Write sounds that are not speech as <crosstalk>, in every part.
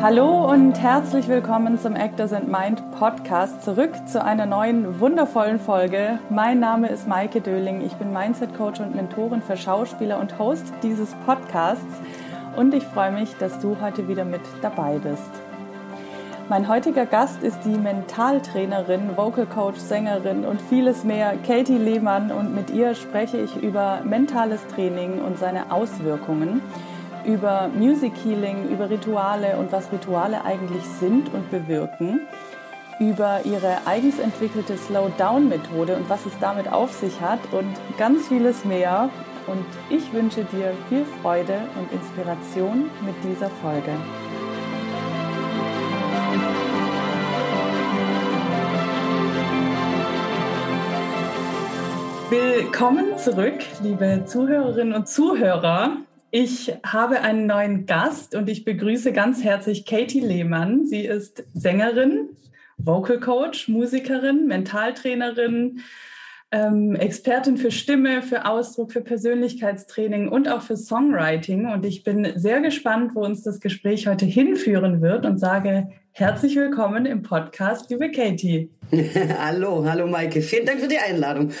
Hallo und herzlich willkommen zum Actors and Mind Podcast. Zurück zu einer neuen wundervollen Folge. Mein Name ist Maike Döling. Ich bin Mindset Coach und Mentorin für Schauspieler und Host dieses Podcasts. Und ich freue mich, dass du heute wieder mit dabei bist. Mein heutiger Gast ist die Mentaltrainerin, Vocal Coach, Sängerin und vieles mehr, Katie Lehmann. Und mit ihr spreche ich über mentales Training und seine Auswirkungen, über Music Healing, über Rituale und was Rituale eigentlich sind und bewirken, über ihre eigens entwickelte Slow-Down-Methode und was es damit auf sich hat und ganz vieles mehr. Und ich wünsche dir viel Freude und Inspiration mit dieser Folge. Willkommen zurück, liebe Zuhörerinnen und Zuhörer. Ich habe einen neuen Gast und ich begrüße ganz herzlich Katie Lehmann. Sie ist Sängerin, Vocal Coach, Musikerin, Mentaltrainerin, ähm, Expertin für Stimme, für Ausdruck, für Persönlichkeitstraining und auch für Songwriting. Und ich bin sehr gespannt, wo uns das Gespräch heute hinführen wird und sage herzlich willkommen im Podcast, liebe Katie. <laughs> hallo, hallo Maike. Vielen Dank für die Einladung.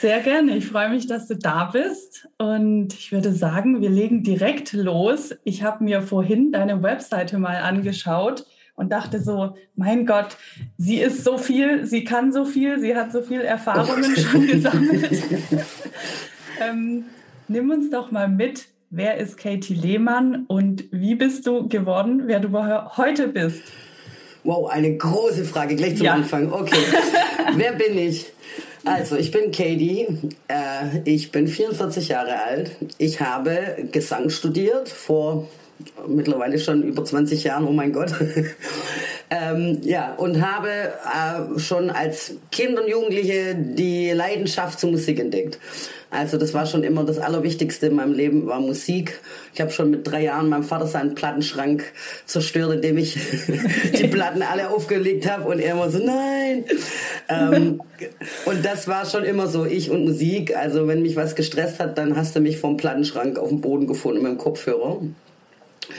Sehr gerne. Ich freue mich, dass du da bist. Und ich würde sagen, wir legen direkt los. Ich habe mir vorhin deine Webseite mal angeschaut und dachte so, mein Gott, sie ist so viel, sie kann so viel, sie hat so viel Erfahrungen <laughs> schon gesammelt. ähm, nimm uns doch mal mit. Wer ist Katie Lehmann und wie bist du geworden, wer du heute bist? Wow, eine große Frage gleich zum ja. Anfang. Okay, <laughs> wer bin ich? Also, ich bin Katie, äh, ich bin 44 Jahre alt. Ich habe Gesang studiert vor mittlerweile schon über 20 Jahren, oh mein Gott. <laughs> ähm, ja, und habe äh, schon als Kind und Jugendliche die Leidenschaft zur Musik entdeckt. Also das war schon immer das Allerwichtigste in meinem Leben, war Musik. Ich habe schon mit drei Jahren meinem Vater seinen Plattenschrank zerstört, indem ich <laughs> die Platten alle aufgelegt habe und er immer so, nein. Ähm, und das war schon immer so, ich und Musik. Also wenn mich was gestresst hat, dann hast du mich vom Plattenschrank auf dem Boden gefunden mit dem Kopfhörer.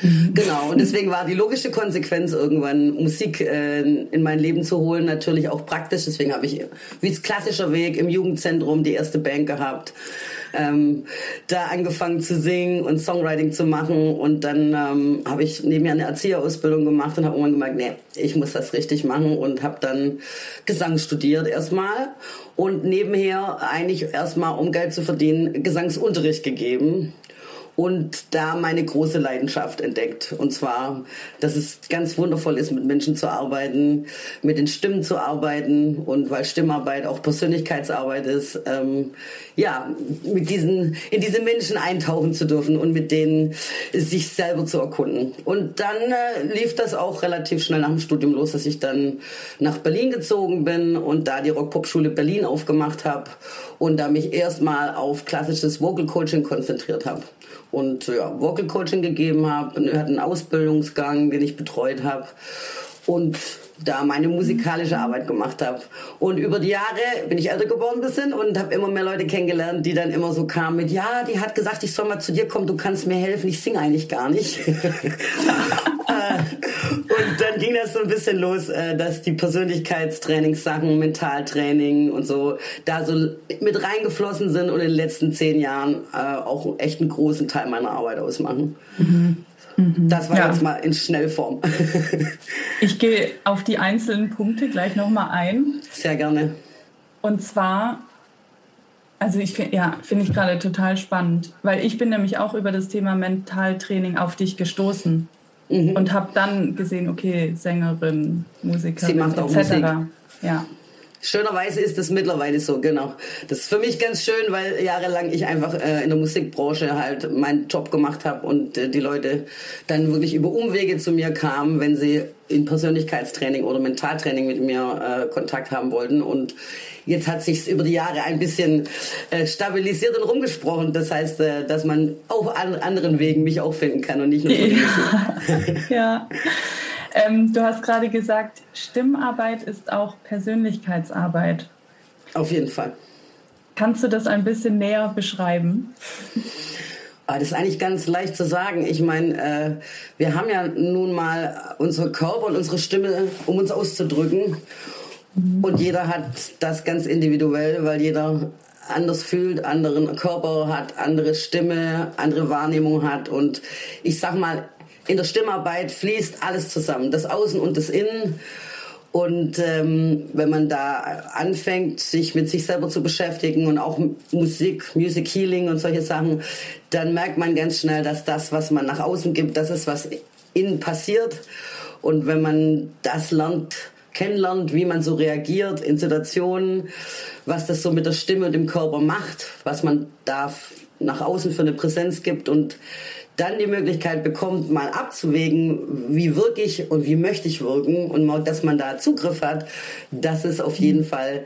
<laughs> Genau, und deswegen war die logische Konsequenz irgendwann Musik äh, in mein Leben zu holen, natürlich auch praktisch. Deswegen habe ich, wie es klassischer Weg, im Jugendzentrum die erste Band gehabt. Ähm, da angefangen zu singen und Songwriting zu machen und dann ähm, habe ich nebenher eine Erzieherausbildung gemacht und habe irgendwann gemerkt, nee, ich muss das richtig machen und habe dann Gesang studiert erstmal und nebenher eigentlich erstmal, um Geld zu verdienen, Gesangsunterricht gegeben und da meine große Leidenschaft entdeckt. Und zwar, dass es ganz wundervoll ist, mit Menschen zu arbeiten, mit den Stimmen zu arbeiten und weil Stimmarbeit auch Persönlichkeitsarbeit ist, ähm, ja, mit diesen, in diese Menschen eintauchen zu dürfen und mit denen sich selber zu erkunden. Und dann äh, lief das auch relativ schnell nach dem Studium los, dass ich dann nach Berlin gezogen bin und da die Rock-Pop-Schule Berlin aufgemacht habe und da mich erstmal auf klassisches Vocal Coaching konzentriert habe und ja, Vocal Coaching gegeben habe. Er hat einen Ausbildungsgang, den ich betreut habe und da meine musikalische Arbeit gemacht habe. Und über die Jahre bin ich älter geworden ein bisschen und habe immer mehr Leute kennengelernt, die dann immer so kamen mit, ja, die hat gesagt, ich soll mal zu dir kommen, du kannst mir helfen, ich singe eigentlich gar nicht. <laughs> Äh, und dann ging das so ein bisschen los, äh, dass die Persönlichkeitstrainingssachen, Mentaltraining und so da so mit reingeflossen sind und in den letzten zehn Jahren äh, auch echt einen großen Teil meiner Arbeit ausmachen. Mhm. Mhm. Das war ja. jetzt mal in Schnellform. <laughs> ich gehe auf die einzelnen Punkte gleich nochmal ein. Sehr gerne. Und zwar, also ich finde, ja, finde ich gerade total spannend, weil ich bin nämlich auch über das Thema Mentaltraining auf dich gestoßen mhm. und habe dann gesehen, okay, Sängerin, Musikerin, Sie macht auch etc. Musik. Ja. Schönerweise ist es mittlerweile so, genau. Das ist für mich ganz schön, weil jahrelang ich einfach äh, in der Musikbranche halt meinen Job gemacht habe und äh, die Leute dann wirklich über Umwege zu mir kamen, wenn sie in Persönlichkeitstraining oder Mentaltraining mit mir äh, Kontakt haben wollten. Und jetzt hat sich über die Jahre ein bisschen äh, stabilisiert und rumgesprochen. Das heißt, äh, dass man auf an anderen Wegen mich auch finden kann und nicht nur <laughs> ja. ja. <laughs> Ähm, du hast gerade gesagt, Stimmarbeit ist auch Persönlichkeitsarbeit. Auf jeden Fall. Kannst du das ein bisschen näher beschreiben? Ah, das ist eigentlich ganz leicht zu sagen. Ich meine, äh, wir haben ja nun mal unsere Körper und unsere Stimme, um uns auszudrücken. Mhm. Und jeder hat das ganz individuell, weil jeder anders fühlt, anderen Körper hat, andere Stimme, andere Wahrnehmung hat. Und ich sag mal, in der Stimmarbeit fließt alles zusammen, das Außen und das Innen. Und ähm, wenn man da anfängt, sich mit sich selber zu beschäftigen und auch Musik, Music Healing und solche Sachen, dann merkt man ganz schnell, dass das, was man nach außen gibt, das ist, was innen passiert. Und wenn man das lernt, kennenlernt, wie man so reagiert in Situationen, was das so mit der Stimme und dem Körper macht, was man da nach außen für eine Präsenz gibt und dann die Möglichkeit bekommt, mal abzuwägen, wie wirke ich und wie möchte ich wirken und dass man da Zugriff hat, das ist auf jeden Fall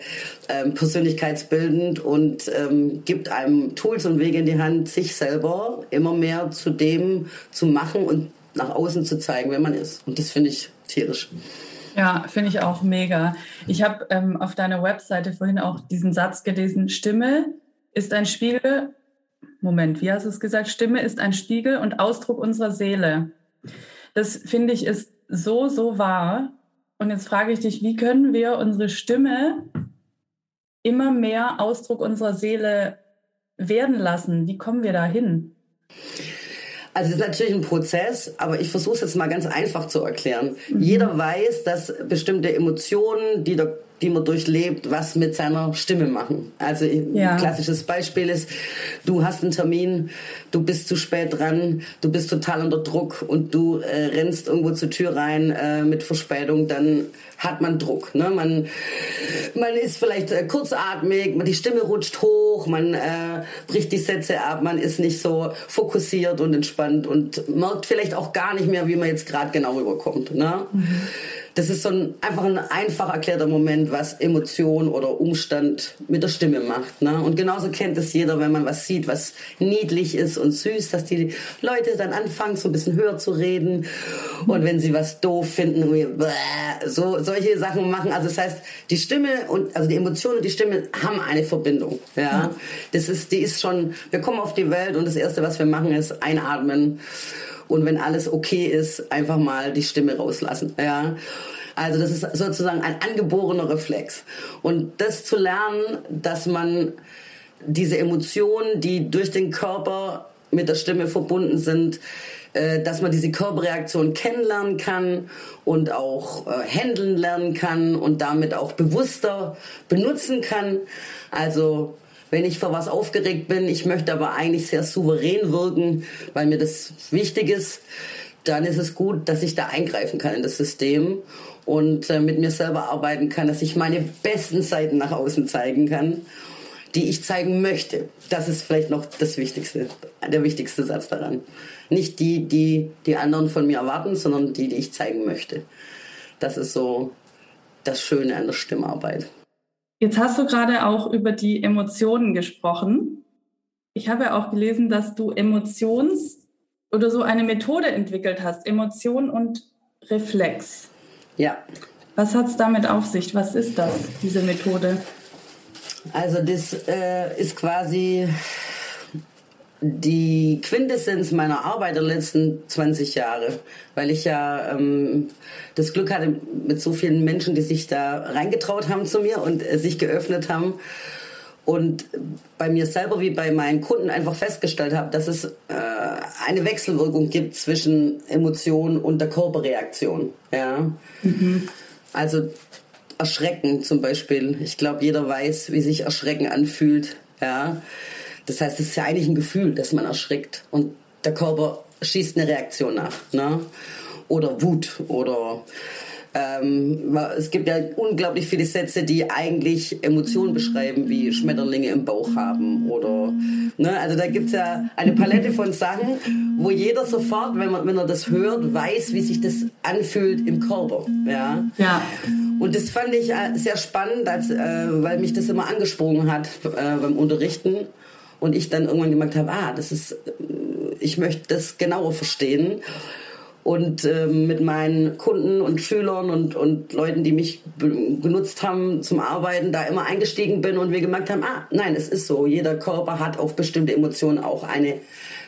ähm, persönlichkeitsbildend und ähm, gibt einem Tools und Wege in die Hand, sich selber immer mehr zu dem zu machen und nach außen zu zeigen, wer man ist. Und das finde ich tierisch. Ja, finde ich auch mega. Ich habe ähm, auf deiner Webseite vorhin auch diesen Satz gelesen, Stimme ist ein Spiegel Moment, wie hast du es gesagt? Stimme ist ein Spiegel und Ausdruck unserer Seele. Das finde ich ist so, so wahr. Und jetzt frage ich dich, wie können wir unsere Stimme immer mehr Ausdruck unserer Seele werden lassen? Wie kommen wir da hin? Also es ist natürlich ein Prozess, aber ich versuche es jetzt mal ganz einfach zu erklären. Mhm. Jeder weiß, dass bestimmte Emotionen, die der die man durchlebt, was mit seiner Stimme machen. Also ja. ein klassisches Beispiel ist, du hast einen Termin, du bist zu spät dran, du bist total unter Druck und du äh, rennst irgendwo zur Tür rein äh, mit Verspätung, dann hat man Druck. Ne? Man, man ist vielleicht äh, kurzatmig, die Stimme rutscht hoch, man äh, bricht die Sätze ab, man ist nicht so fokussiert und entspannt und merkt vielleicht auch gar nicht mehr, wie man jetzt gerade genau rüberkommt. Ne? Mhm das ist so ein, einfach ein einfach erklärter Moment, was Emotion oder Umstand mit der Stimme macht. Ne? Und genauso kennt es jeder, wenn man was sieht, was niedlich ist und süß, dass die Leute dann anfangen, so ein bisschen höher zu reden. Und wenn sie was doof finden, so solche Sachen machen. Also das heißt, die Stimme und also die Emotionen und die Stimme haben eine Verbindung. Ja, das ist, die ist schon. Wir kommen auf die Welt und das erste, was wir machen, ist einatmen und wenn alles okay ist, einfach mal die Stimme rauslassen. Ja. Also das ist sozusagen ein angeborener Reflex. Und das zu lernen, dass man diese Emotionen, die durch den Körper mit der Stimme verbunden sind, äh, dass man diese Körperreaktion kennenlernen kann und auch äh, handeln lernen kann und damit auch bewusster benutzen kann. Also wenn ich vor was aufgeregt bin, ich möchte aber eigentlich sehr souverän wirken, weil mir das wichtig ist, dann ist es gut, dass ich da eingreifen kann in das System und äh, mit mir selber arbeiten kann, dass ich meine besten Seiten nach außen zeigen kann, die ich zeigen möchte. Das ist vielleicht noch das Wichtigste, der wichtigste Satz daran. Nicht die, die die anderen von mir erwarten, sondern die, die ich zeigen möchte. Das ist so das Schöne an der Stimmarbeit. Jetzt hast du gerade auch über die Emotionen gesprochen. Ich habe ja auch gelesen, dass du Emotions- oder so eine Methode entwickelt hast, Emotion und Reflex. Ja. Was hat es damit auf sich? Was ist das, diese Methode? Also das äh, ist quasi die Quintessenz meiner Arbeit der letzten 20 Jahre, weil ich ja ähm, das Glück hatte mit so vielen Menschen, die sich da reingetraut haben zu mir und äh, sich geöffnet haben und bei mir selber wie bei meinen Kunden einfach festgestellt habe, dass es äh, eine Wechselwirkung gibt zwischen Emotion und der Körperreaktion. Ja? Mhm. Also Erschrecken zum Beispiel. Ich glaube, jeder weiß, wie sich Erschrecken anfühlt. Ja? Das heißt, es ist ja eigentlich ein Gefühl, dass man erschrickt und der Körper schießt eine Reaktion nach. Ne? Oder Wut oder ähm, es gibt ja unglaublich viele Sätze, die eigentlich Emotionen beschreiben, wie Schmetterlinge im Bauch haben oder ne, also da gibt es ja eine Palette von Sachen, wo jeder sofort, wenn man wenn er das hört, weiß, wie sich das anfühlt im Körper. Ja. ja. Und das fand ich äh, sehr spannend, als, äh, weil mich das immer angesprungen hat äh, beim Unterrichten und ich dann irgendwann gemerkt habe, ah, das ist, ich möchte das genauer verstehen und äh, mit meinen Kunden und Schülern und, und Leuten, die mich genutzt haben zum Arbeiten, da immer eingestiegen bin und wir gemerkt haben, ah, nein, es ist so, jeder Körper hat auf bestimmte Emotionen auch eine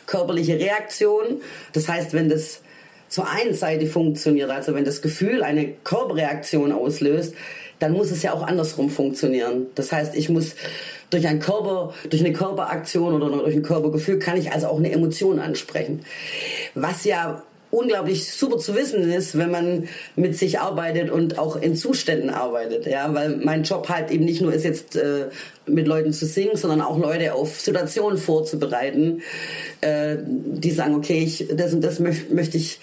körperliche Reaktion. Das heißt, wenn das zur einen Seite funktioniert, also wenn das Gefühl eine Körperreaktion auslöst, dann muss es ja auch andersrum funktionieren. Das heißt, ich muss durch einen Körper, durch eine Körperaktion oder durch ein Körpergefühl kann ich also auch eine Emotion ansprechen. Was ja unglaublich super zu wissen ist, wenn man mit sich arbeitet und auch in Zuständen arbeitet, ja, weil mein Job halt eben nicht nur ist jetzt äh, mit Leuten zu singen, sondern auch Leute auf Situationen vorzubereiten, äh, die sagen, okay, ich, das und das möchte möcht ich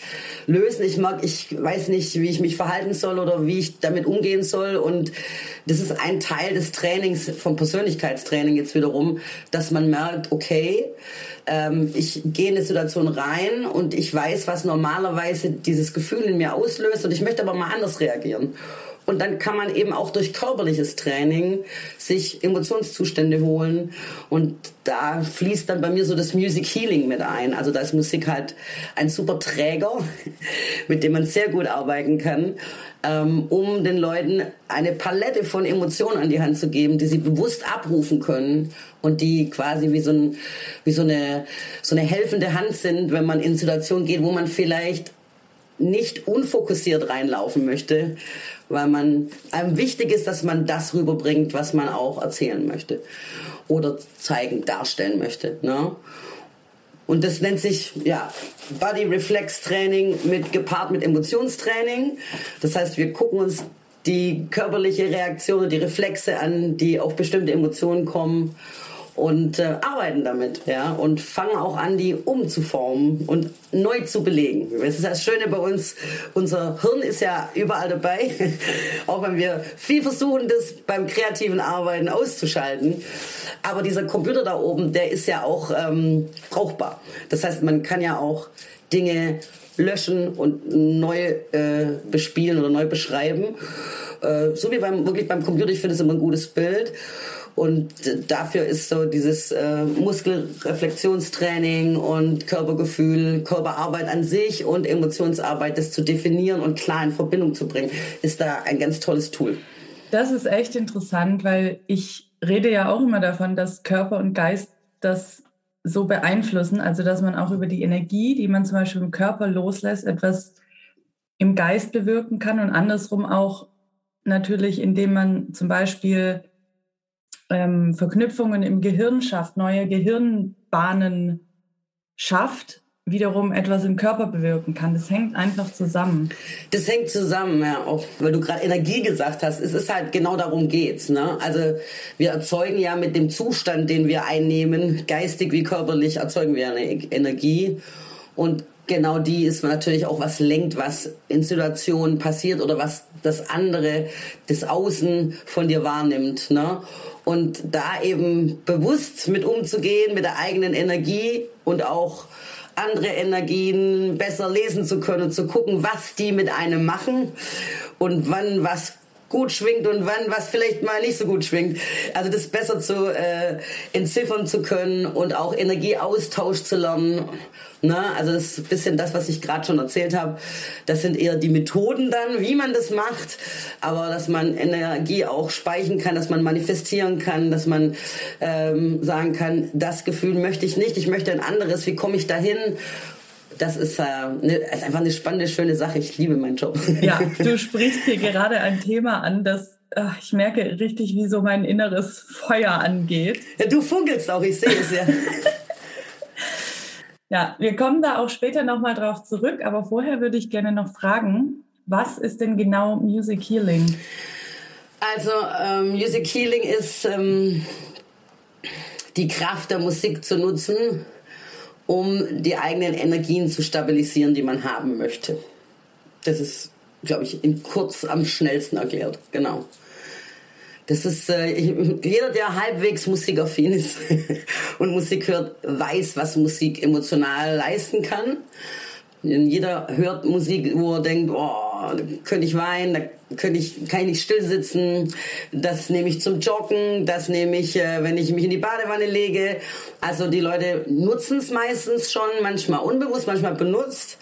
lösen. Ich mag, ich weiß nicht, wie ich mich verhalten soll oder wie ich damit umgehen soll und das ist ein Teil des Trainings, vom Persönlichkeitstraining jetzt wiederum, dass man merkt, okay, ähm, ich gehe in eine Situation rein und ich weiß, was normalerweise dieses Gefühl in mir auslöst und ich möchte aber mal anders reagieren. Und dann kann man eben auch durch körperliches Training sich Emotionszustände holen. Und da fließt dann bei mir so das Music Healing mit ein. Also da ist Musik halt ein super Träger, <laughs> mit dem man sehr gut arbeiten kann, ähm, um den Leuten eine Palette von Emotionen an die Hand zu geben, die sie bewusst abrufen können und die quasi wie so, ein, wie so, eine, so eine helfende Hand sind, wenn man in Situationen geht, wo man vielleicht nicht unfokussiert reinlaufen möchte, weil man einem wichtig ist, dass man das rüberbringt, was man auch erzählen möchte oder zeigen, darstellen möchte. Ne? Und das nennt sich ja Body Reflex Training mit gepaart mit Emotionstraining. Das heißt, wir gucken uns die körperliche Reaktion, die Reflexe an, die auf bestimmte Emotionen kommen und äh, arbeiten damit, ja, und fangen auch an, die umzuformen und neu zu belegen. Das ist das Schöne bei uns. Unser Hirn ist ja überall dabei, <laughs> auch wenn wir viel versuchen, das beim kreativen Arbeiten auszuschalten. Aber dieser Computer da oben, der ist ja auch ähm, brauchbar. Das heißt, man kann ja auch Dinge löschen und neu äh, bespielen oder neu beschreiben. Äh, so wie beim, wirklich beim Computer, ich finde es immer ein gutes Bild. Und dafür ist so dieses äh, Muskelreflexionstraining und Körpergefühl, Körperarbeit an sich und Emotionsarbeit, das zu definieren und klar in Verbindung zu bringen, ist da ein ganz tolles Tool. Das ist echt interessant, weil ich rede ja auch immer davon, dass Körper und Geist das so beeinflussen, also dass man auch über die Energie, die man zum Beispiel im Körper loslässt, etwas im Geist bewirken kann und andersrum auch natürlich, indem man zum Beispiel ähm, Verknüpfungen im Gehirn schafft, neue Gehirnbahnen schafft, wiederum etwas im Körper bewirken kann. Das hängt einfach zusammen. Das hängt zusammen, ja, auch weil du gerade Energie gesagt hast. Es ist halt genau darum geht's. Ne? Also wir erzeugen ja mit dem Zustand, den wir einnehmen, geistig wie körperlich, erzeugen wir eine Energie und genau die ist natürlich auch was lenkt, was in Situationen passiert oder was das andere, das Außen von dir wahrnimmt. Ne? Und da eben bewusst mit umzugehen, mit der eigenen Energie und auch andere Energien besser lesen zu können, zu gucken, was die mit einem machen und wann was gut schwingt und wann was vielleicht mal nicht so gut schwingt. Also das besser zu äh, entziffern zu können und auch Energieaustausch zu lernen. Ne? Also das ist ein bisschen das, was ich gerade schon erzählt habe. Das sind eher die Methoden dann, wie man das macht. Aber dass man Energie auch speichern kann, dass man manifestieren kann, dass man ähm, sagen kann, das Gefühl möchte ich nicht, ich möchte ein anderes. Wie komme ich dahin? das ist, äh, ne, ist einfach eine spannende, schöne Sache. Ich liebe meinen Job. Ja, <laughs> du sprichst hier gerade ein Thema an, das äh, ich merke richtig, wie so mein inneres Feuer angeht. Ja, du funkelst auch, ich sehe es ja. <laughs> ja, wir kommen da auch später nochmal drauf zurück, aber vorher würde ich gerne noch fragen, was ist denn genau Music Healing? Also, ähm, Music Healing ist ähm, die Kraft der Musik zu nutzen, um die eigenen Energien zu stabilisieren, die man haben möchte. Das ist, glaube ich, in kurz am schnellsten erklärt. Genau. Das ist äh, jeder, der halbwegs musikaffin ist <laughs> und Musik hört, weiß, was Musik emotional leisten kann. Jeder hört Musik, wo er denkt, oh, da könnte ich weinen, da könnte ich, kann ich nicht still sitzen. Das nehme ich zum Joggen, das nehme ich, äh, wenn ich mich in die Badewanne lege. Also die Leute nutzen es meistens schon, manchmal unbewusst, manchmal benutzt.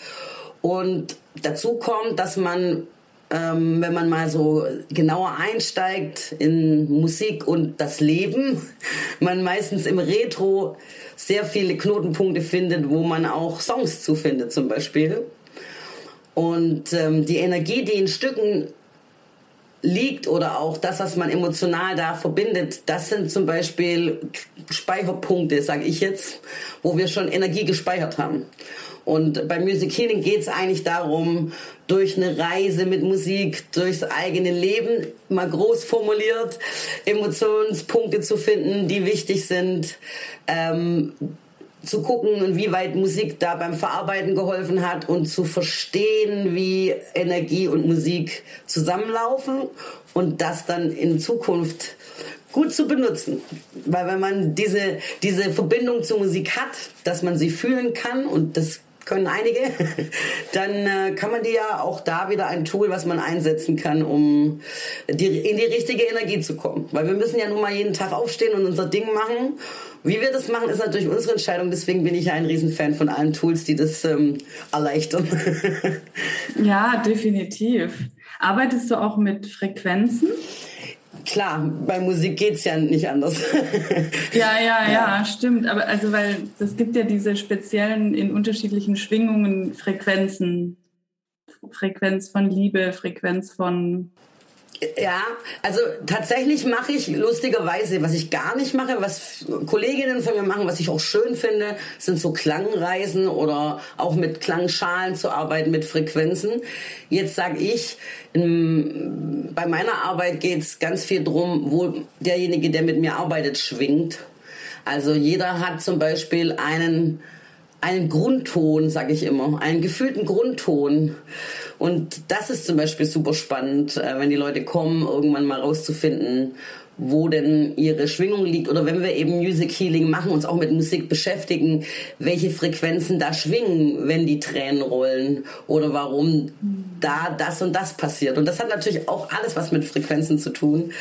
Und dazu kommt, dass man ähm, wenn man mal so genauer einsteigt in Musik und das Leben, <laughs> man meistens im Retro sehr viele Knotenpunkte findet, wo man auch Songs zufindet zum Beispiel. Und ähm, die Energie, die in Stücken liegt oder auch das, was man emotional da verbindet, das sind zum Beispiel Speicherpunkte, sage ich jetzt, wo wir schon Energie gespeichert haben. Und bei Music Healing geht es eigentlich darum, durch eine Reise mit Musik, durchs eigene Leben, mal groß formuliert, Emotionspunkte zu finden, die wichtig sind, ähm, zu gucken, inwieweit Musik da beim Verarbeiten geholfen hat und zu verstehen, wie Energie und Musik zusammenlaufen und das dann in Zukunft gut zu benutzen. Weil wenn man diese, diese Verbindung zur Musik hat, dass man sie fühlen kann und das können einige, <laughs> dann äh, kann man die ja auch da wieder ein Tool, was man einsetzen kann, um die, in die richtige Energie zu kommen. Weil wir müssen ja nun mal jeden Tag aufstehen und unser Ding machen. Wie wir das machen, ist natürlich unsere Entscheidung. Deswegen bin ich ja ein Riesenfan von allen Tools, die das ähm, erleichtern. <laughs> ja, definitiv. Arbeitest du auch mit Frequenzen? Klar, bei Musik geht es ja nicht anders. <laughs> ja, ja, ja, ja, stimmt. Aber also, weil es gibt ja diese speziellen in unterschiedlichen Schwingungen Frequenzen. Frequenz von Liebe, Frequenz von ja, also tatsächlich mache ich lustigerweise, was ich gar nicht mache, was Kolleginnen von mir machen, was ich auch schön finde, sind so Klangreisen oder auch mit Klangschalen zu arbeiten, mit Frequenzen. Jetzt sage ich, in, bei meiner Arbeit geht es ganz viel drum, wo derjenige, der mit mir arbeitet, schwingt. Also jeder hat zum Beispiel einen einen Grundton, sage ich immer, einen gefühlten Grundton. Und das ist zum Beispiel super spannend, äh, wenn die Leute kommen, irgendwann mal rauszufinden, wo denn ihre Schwingung liegt oder wenn wir eben Music Healing machen, uns auch mit Musik beschäftigen, welche Frequenzen da schwingen, wenn die Tränen rollen oder warum da das und das passiert. Und das hat natürlich auch alles was mit Frequenzen zu tun.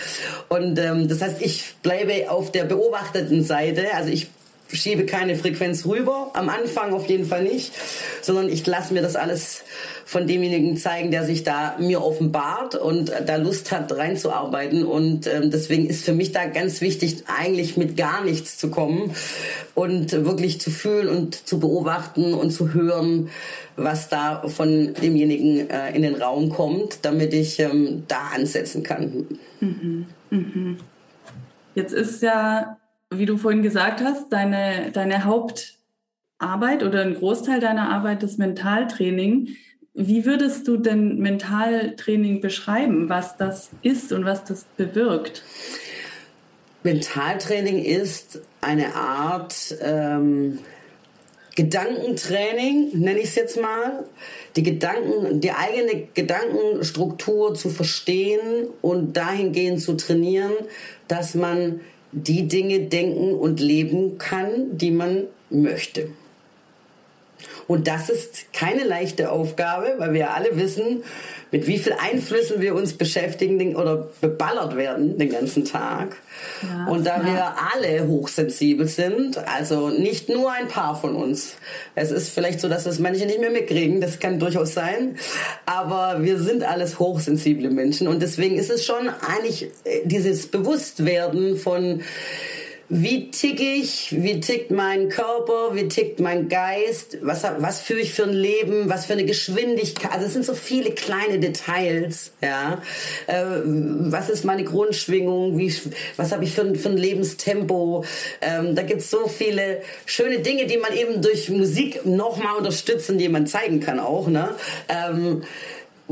Und ähm, das heißt, ich bleibe auf der beobachteten Seite, also ich schiebe keine Frequenz rüber, am Anfang auf jeden Fall nicht, sondern ich lasse mir das alles von demjenigen zeigen, der sich da mir offenbart und da Lust hat reinzuarbeiten. Und ähm, deswegen ist für mich da ganz wichtig, eigentlich mit gar nichts zu kommen und wirklich zu fühlen und zu beobachten und zu hören, was da von demjenigen äh, in den Raum kommt, damit ich ähm, da ansetzen kann. Mhm. Mhm. Jetzt ist ja wie du vorhin gesagt hast, deine, deine Hauptarbeit oder ein Großteil deiner Arbeit ist Mentaltraining. Wie würdest du denn Mentaltraining beschreiben, was das ist und was das bewirkt? Mentaltraining ist eine Art ähm, Gedankentraining, nenne ich es jetzt mal. Die Gedanken, die eigene Gedankenstruktur zu verstehen und dahingehend zu trainieren, dass man die Dinge denken und leben kann, die man möchte. Und das ist keine leichte Aufgabe, weil wir alle wissen, mit wie viel Einflüssen wir uns beschäftigen oder beballert werden den ganzen Tag. Ja, und da ja. wir alle hochsensibel sind, also nicht nur ein paar von uns. Es ist vielleicht so, dass das manche nicht mehr mitkriegen, das kann durchaus sein, aber wir sind alles hochsensible Menschen und deswegen ist es schon eigentlich äh, dieses Bewusstwerden von wie tick ich, wie tickt mein Körper, wie tickt mein Geist, was, was führe ich für ein Leben, was für eine Geschwindigkeit. Also es sind so viele kleine Details. Ja, äh, was ist meine Grundschwingung, wie, was habe ich für, für ein Lebenstempo. Ähm, da gibt es so viele schöne Dinge, die man eben durch Musik nochmal unterstützen, die man zeigen kann auch. Ne? Ähm,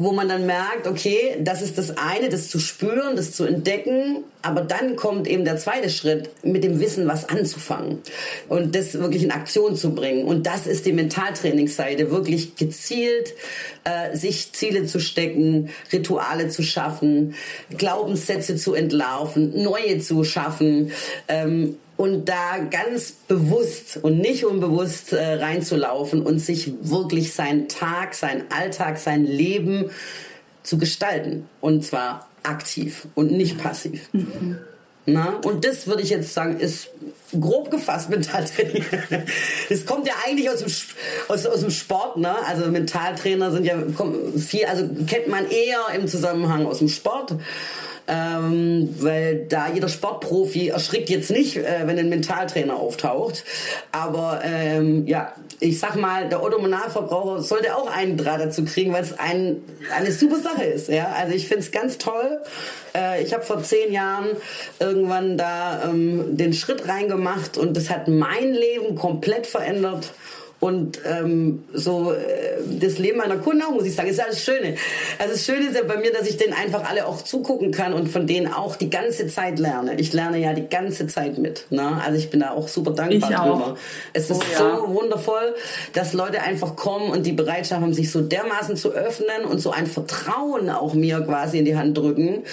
wo man dann merkt, okay, das ist das eine, das zu spüren, das zu entdecken, aber dann kommt eben der zweite Schritt, mit dem Wissen was anzufangen und das wirklich in Aktion zu bringen. Und das ist die Mentaltrainingsseite, wirklich gezielt äh, sich Ziele zu stecken, Rituale zu schaffen, Glaubenssätze zu entlarven, neue zu schaffen. Ähm, und da ganz bewusst und nicht unbewusst äh, reinzulaufen und sich wirklich seinen Tag, seinen Alltag, sein Leben zu gestalten. Und zwar aktiv und nicht passiv. Mhm. Na? Und das würde ich jetzt sagen, ist grob gefasst Mentaltraining. <laughs> Das kommt ja eigentlich aus dem, aus, aus dem Sport, ne? Also Mentaltrainer sind ja viel, also kennt man eher im Zusammenhang aus dem Sport ähm, weil da jeder Sportprofi erschrickt jetzt nicht, äh, wenn ein Mentaltrainer auftaucht. Aber ähm, ja, ich sag mal, der Otto Normalverbraucher sollte auch einen Draht dazu kriegen, weil es ein, eine super Sache ist. Ja? Also ich finde es ganz toll. Äh, ich habe vor zehn Jahren irgendwann da ähm, den Schritt reingemacht und das hat mein Leben komplett verändert. Und ähm, so äh, das Leben meiner Kunden auch, muss ich sagen, ist ja das Schöne. Also das Schöne ist ja bei mir, dass ich denen einfach alle auch zugucken kann und von denen auch die ganze Zeit lerne. Ich lerne ja die ganze Zeit mit. Ne? Also ich bin da auch super dankbar ich drüber. Es ist oh, ja. so wundervoll, dass Leute einfach kommen und die Bereitschaft haben, sich so dermaßen zu öffnen und so ein Vertrauen auch mir quasi in die Hand drücken,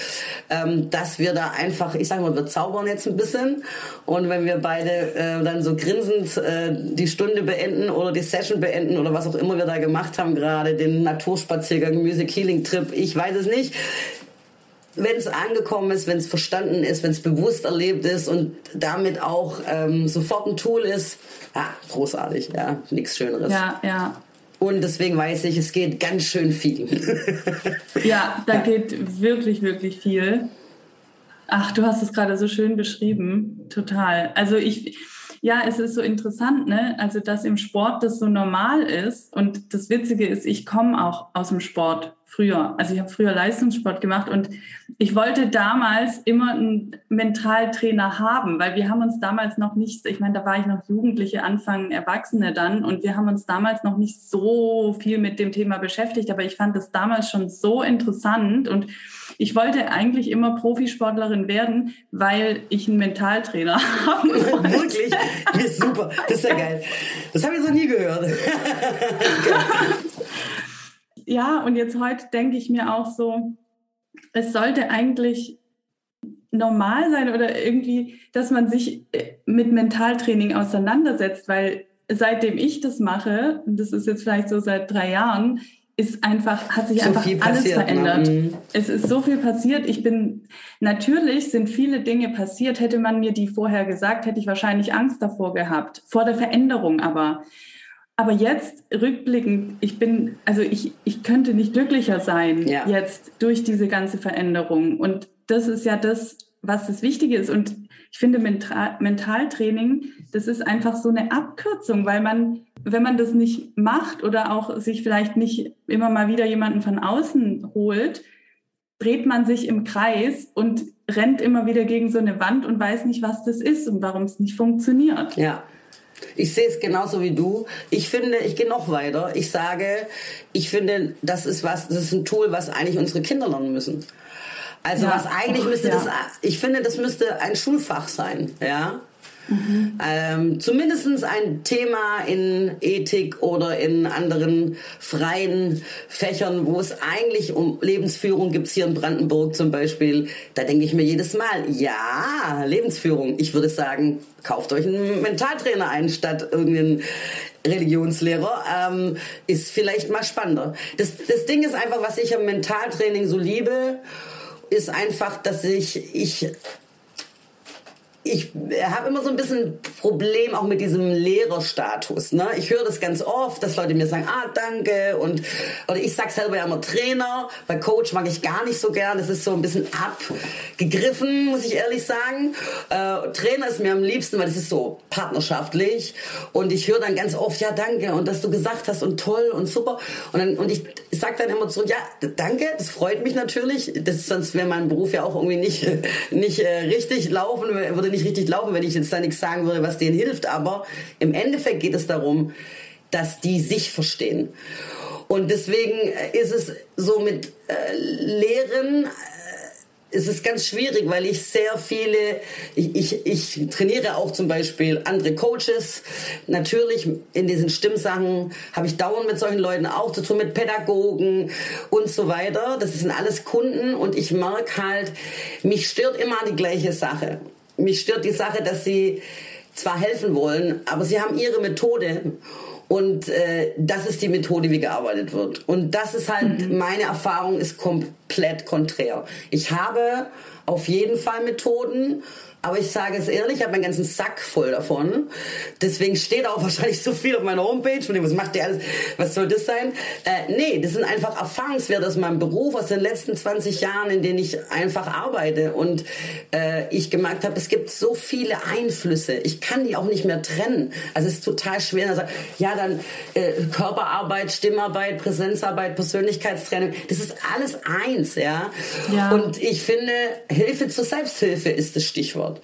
ähm, dass wir da einfach, ich sag mal, wir zaubern jetzt ein bisschen und wenn wir beide äh, dann so grinsend äh, die Stunde beenden oder die Session beenden oder was auch immer wir da gemacht haben gerade, den Naturspaziergang, Music Healing Trip, ich weiß es nicht. Wenn es angekommen ist, wenn es verstanden ist, wenn es bewusst erlebt ist und damit auch ähm, sofort ein Tool ist, ja, großartig, ja, nichts Schöneres. Ja, ja. Und deswegen weiß ich, es geht ganz schön viel. <laughs> ja, da ja. geht wirklich, wirklich viel. Ach, du hast es gerade so schön beschrieben. Total. Also ich, ja, es ist so interessant, ne? Also, dass im Sport das so normal ist. Und das Witzige ist, ich komme auch aus dem Sport früher. Also, ich habe früher Leistungssport gemacht und ich wollte damals immer einen Mentaltrainer haben, weil wir haben uns damals noch nicht, ich meine, da war ich noch Jugendliche, Anfang Erwachsene dann und wir haben uns damals noch nicht so viel mit dem Thema beschäftigt, aber ich fand das damals schon so interessant und ich wollte eigentlich immer Profisportlerin werden, weil ich einen Mentaltrainer <laughs> habe. Wirklich? Das ist super. Das ist ja geil. Das habe ich so nie gehört. <laughs> ja, und jetzt heute denke ich mir auch so, es sollte eigentlich normal sein oder irgendwie, dass man sich äh, mit Mentaltraining auseinandersetzt, weil seitdem ich das mache, und das ist jetzt vielleicht so seit drei Jahren, ist einfach, hat sich so einfach alles passiert, ne? verändert. Ne? Es ist so viel passiert. Ich bin, natürlich sind viele Dinge passiert. Hätte man mir die vorher gesagt, hätte ich wahrscheinlich Angst davor gehabt. Vor der Veränderung aber. Aber jetzt rückblickend, ich bin, also ich, ich könnte nicht glücklicher sein ja. jetzt durch diese ganze Veränderung. Und das ist ja das, was das Wichtige ist. Und ich finde Mental, Mentaltraining, das ist einfach so eine Abkürzung, weil man wenn man das nicht macht oder auch sich vielleicht nicht immer mal wieder jemanden von außen holt, dreht man sich im Kreis und rennt immer wieder gegen so eine Wand und weiß nicht, was das ist und warum es nicht funktioniert. Ja. Ich sehe es genauso wie du. Ich finde, ich gehe noch weiter. Ich sage, ich finde, das ist was, das ist ein Tool, was eigentlich unsere Kinder lernen müssen. Also ja. was eigentlich müsste ja. das, ich finde, das müsste ein Schulfach sein, ja. Mhm. Ähm, Zumindest ein Thema in Ethik oder in anderen freien Fächern, wo es eigentlich um Lebensführung gibt, hier in Brandenburg zum Beispiel. Da denke ich mir jedes Mal, ja, Lebensführung. Ich würde sagen, kauft euch einen Mentaltrainer ein, statt irgendeinen Religionslehrer, ähm, ist vielleicht mal spannender. Das, das Ding ist einfach, was ich am Mentaltraining so liebe, ist einfach, dass ich, ich ich habe immer so ein bisschen Problem auch mit diesem Lehrerstatus. Ne? Ich höre das ganz oft, dass Leute mir sagen, ah, danke. Und, oder ich sage selber ja immer Trainer. Bei Coach mag ich gar nicht so gern. Das ist so ein bisschen abgegriffen, muss ich ehrlich sagen. Äh, Trainer ist mir am liebsten, weil das ist so partnerschaftlich. Und ich höre dann ganz oft, ja, danke. Und dass du gesagt hast und toll und super. Und, dann, und ich sage dann immer zurück, ja, danke, das freut mich natürlich. Das, sonst wäre mein Beruf ja auch irgendwie nicht, <laughs> nicht äh, richtig laufen, würde nicht richtig laufen, wenn ich jetzt da nichts sagen würde, was denen hilft. Aber im Endeffekt geht es darum, dass die sich verstehen. Und deswegen ist es so mit äh, Lehren, es ist ganz schwierig, weil ich sehr viele, ich, ich, ich trainiere auch zum Beispiel andere Coaches. Natürlich in diesen Stimmsachen habe ich dauernd mit solchen Leuten auch zu tun, mit Pädagogen und so weiter. Das sind alles Kunden und ich merke halt, mich stört immer die gleiche Sache. Mich stört die Sache, dass sie zwar helfen wollen, aber sie haben ihre Methode Und äh, das ist die Methode, wie gearbeitet wird. Und das ist halt, mhm. meine Erfahrung ist komplett konträr. Ich habe auf jeden Fall Methoden aber ich sage es ehrlich, ich habe meinen ganzen Sack voll davon. Deswegen steht auch wahrscheinlich so viel auf meiner Homepage. Von dem, was macht der alles? Was soll das sein? Äh, nee, das sind einfach Erfahrungswerte aus meinem Beruf, aus den letzten 20 Jahren, in denen ich einfach arbeite. Und äh, ich gemerkt habe, es gibt so viele Einflüsse. Ich kann die auch nicht mehr trennen. Also es ist total schwer. Also, ja, dann äh, Körperarbeit, Stimmarbeit, Präsenzarbeit, Persönlichkeitstraining. Das ist alles eins, ja? ja. Und ich finde, Hilfe zur Selbsthilfe ist das Stichwort.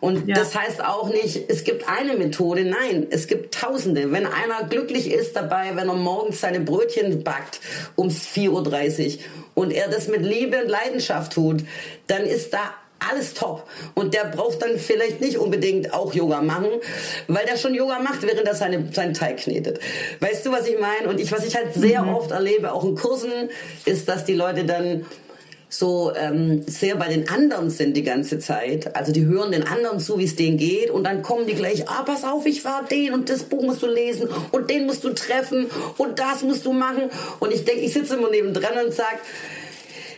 Und ja. das heißt auch nicht, es gibt eine Methode. Nein, es gibt Tausende. Wenn einer glücklich ist dabei, wenn er morgens seine Brötchen backt um 4.30 Uhr und er das mit Liebe und Leidenschaft tut, dann ist da alles top. Und der braucht dann vielleicht nicht unbedingt auch Yoga machen, weil der schon Yoga macht, während er seine, seinen Teig knetet. Weißt du, was ich meine? Und ich, was ich halt sehr mhm. oft erlebe, auch in Kursen, ist, dass die Leute dann so ähm, sehr bei den anderen sind die ganze Zeit. Also die hören den anderen zu, wie es denen geht und dann kommen die gleich, ah, pass auf, ich war den und das Buch musst du lesen und den musst du treffen und das musst du machen. Und ich denke, ich sitze immer nebendran und sag